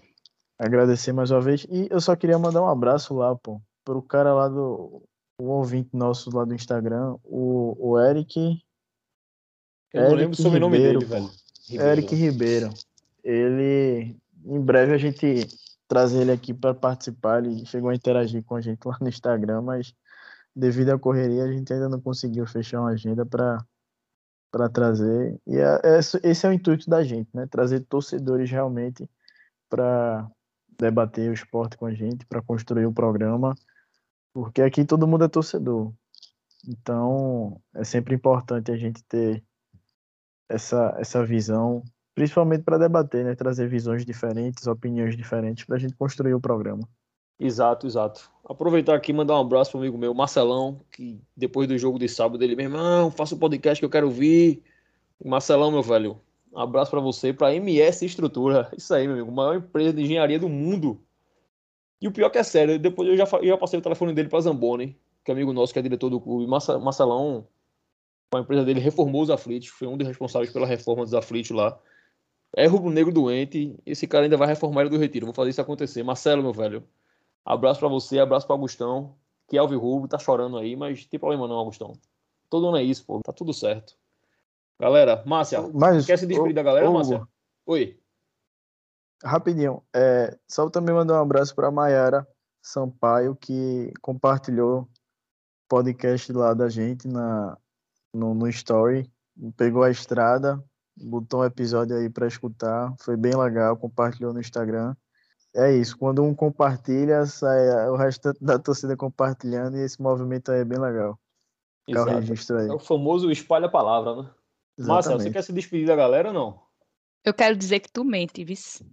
agradecer mais uma vez e eu só queria mandar um abraço lá, pô, pro cara lá do o ouvinte nosso lá do Instagram, o, o Eric. Eu Eric não lembro o nome dele, velho. Ribeiro. Eric Ribeiro. Ele, em breve a gente trazer ele aqui para participar. Ele chegou a interagir com a gente lá no Instagram, mas devido à correria a gente ainda não conseguiu fechar uma agenda para para trazer. E é, é, esse é o intuito da gente, né? Trazer torcedores realmente para debater o esporte com a gente, para construir o programa, porque aqui todo mundo é torcedor. Então, é sempre importante a gente ter essa, essa visão principalmente para debater, né? Trazer visões diferentes, opiniões diferentes para a gente construir o programa. Exato, exato. Aproveitar aqui e mandar um abraço para amigo meu, Marcelão, que depois do jogo de sábado ele, meu irmão, faça o podcast que eu quero ouvir. Marcelão, meu velho, um abraço para você, para MS Estrutura. Isso aí, meu amigo, maior empresa de engenharia do mundo. E o pior que é sério, depois eu já, eu já passei o telefone dele para Zamboni, que é amigo nosso, que é diretor do clube. Marcelão, a empresa dele, reformou os aflitos, foi um dos responsáveis pela reforma dos aflitos lá. É rubro-negro doente, esse cara ainda vai reformar ele do retiro. Vou fazer isso acontecer. Marcelo, meu velho, abraço para você, abraço para Augustão, que é Alvi Rubro, tá chorando aí, mas tem problema não, Augustão. Todo ano é isso, pô, tá tudo certo. Galera, Márcia, mas, quer se despedir da galera, Márcia? Oi. Rapidinho, é, só também mandar um abraço para Maiara Sampaio, que compartilhou podcast lá da gente na, no, no Story, pegou a estrada, botou um episódio aí para escutar, foi bem legal, compartilhou no Instagram. É isso, quando um compartilha, sai o resto da torcida compartilhando e esse movimento aí é bem legal. Exato. É. É o famoso espalha a palavra, né? Márcia, você quer se despedir da galera ou não? Eu quero dizer que tu mente, vice.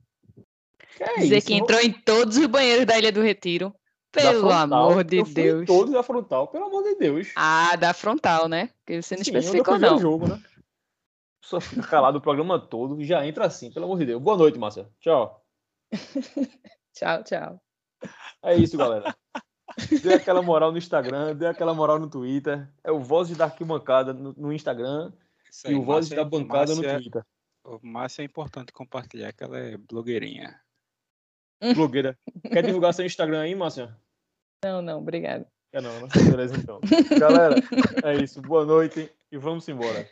Que dizer isso, que entrou em todos os banheiros da Ilha do Retiro. Pelo frontal, amor de Deus. todos da frontal, pelo amor de Deus. Ah, da frontal, né? Porque você não Sim, especificou, não. jogo, né? Só fica calado o programa todo e já entra assim, pelo amor de Deus. Boa noite, Márcia. Tchau. tchau, tchau. É isso, galera. Dê aquela moral no Instagram, dê aquela moral no Twitter. É o Vozes da Arquibancada no, no Instagram aí, e o Vozes da Bancada Márcia, no Twitter. O Márcia é importante compartilhar que ela é blogueirinha. Blogueira. Quer divulgar seu Instagram aí, Márcia? Não, não, obrigado. É não, né? Beleza então. Galera, é isso. Boa noite e vamos embora.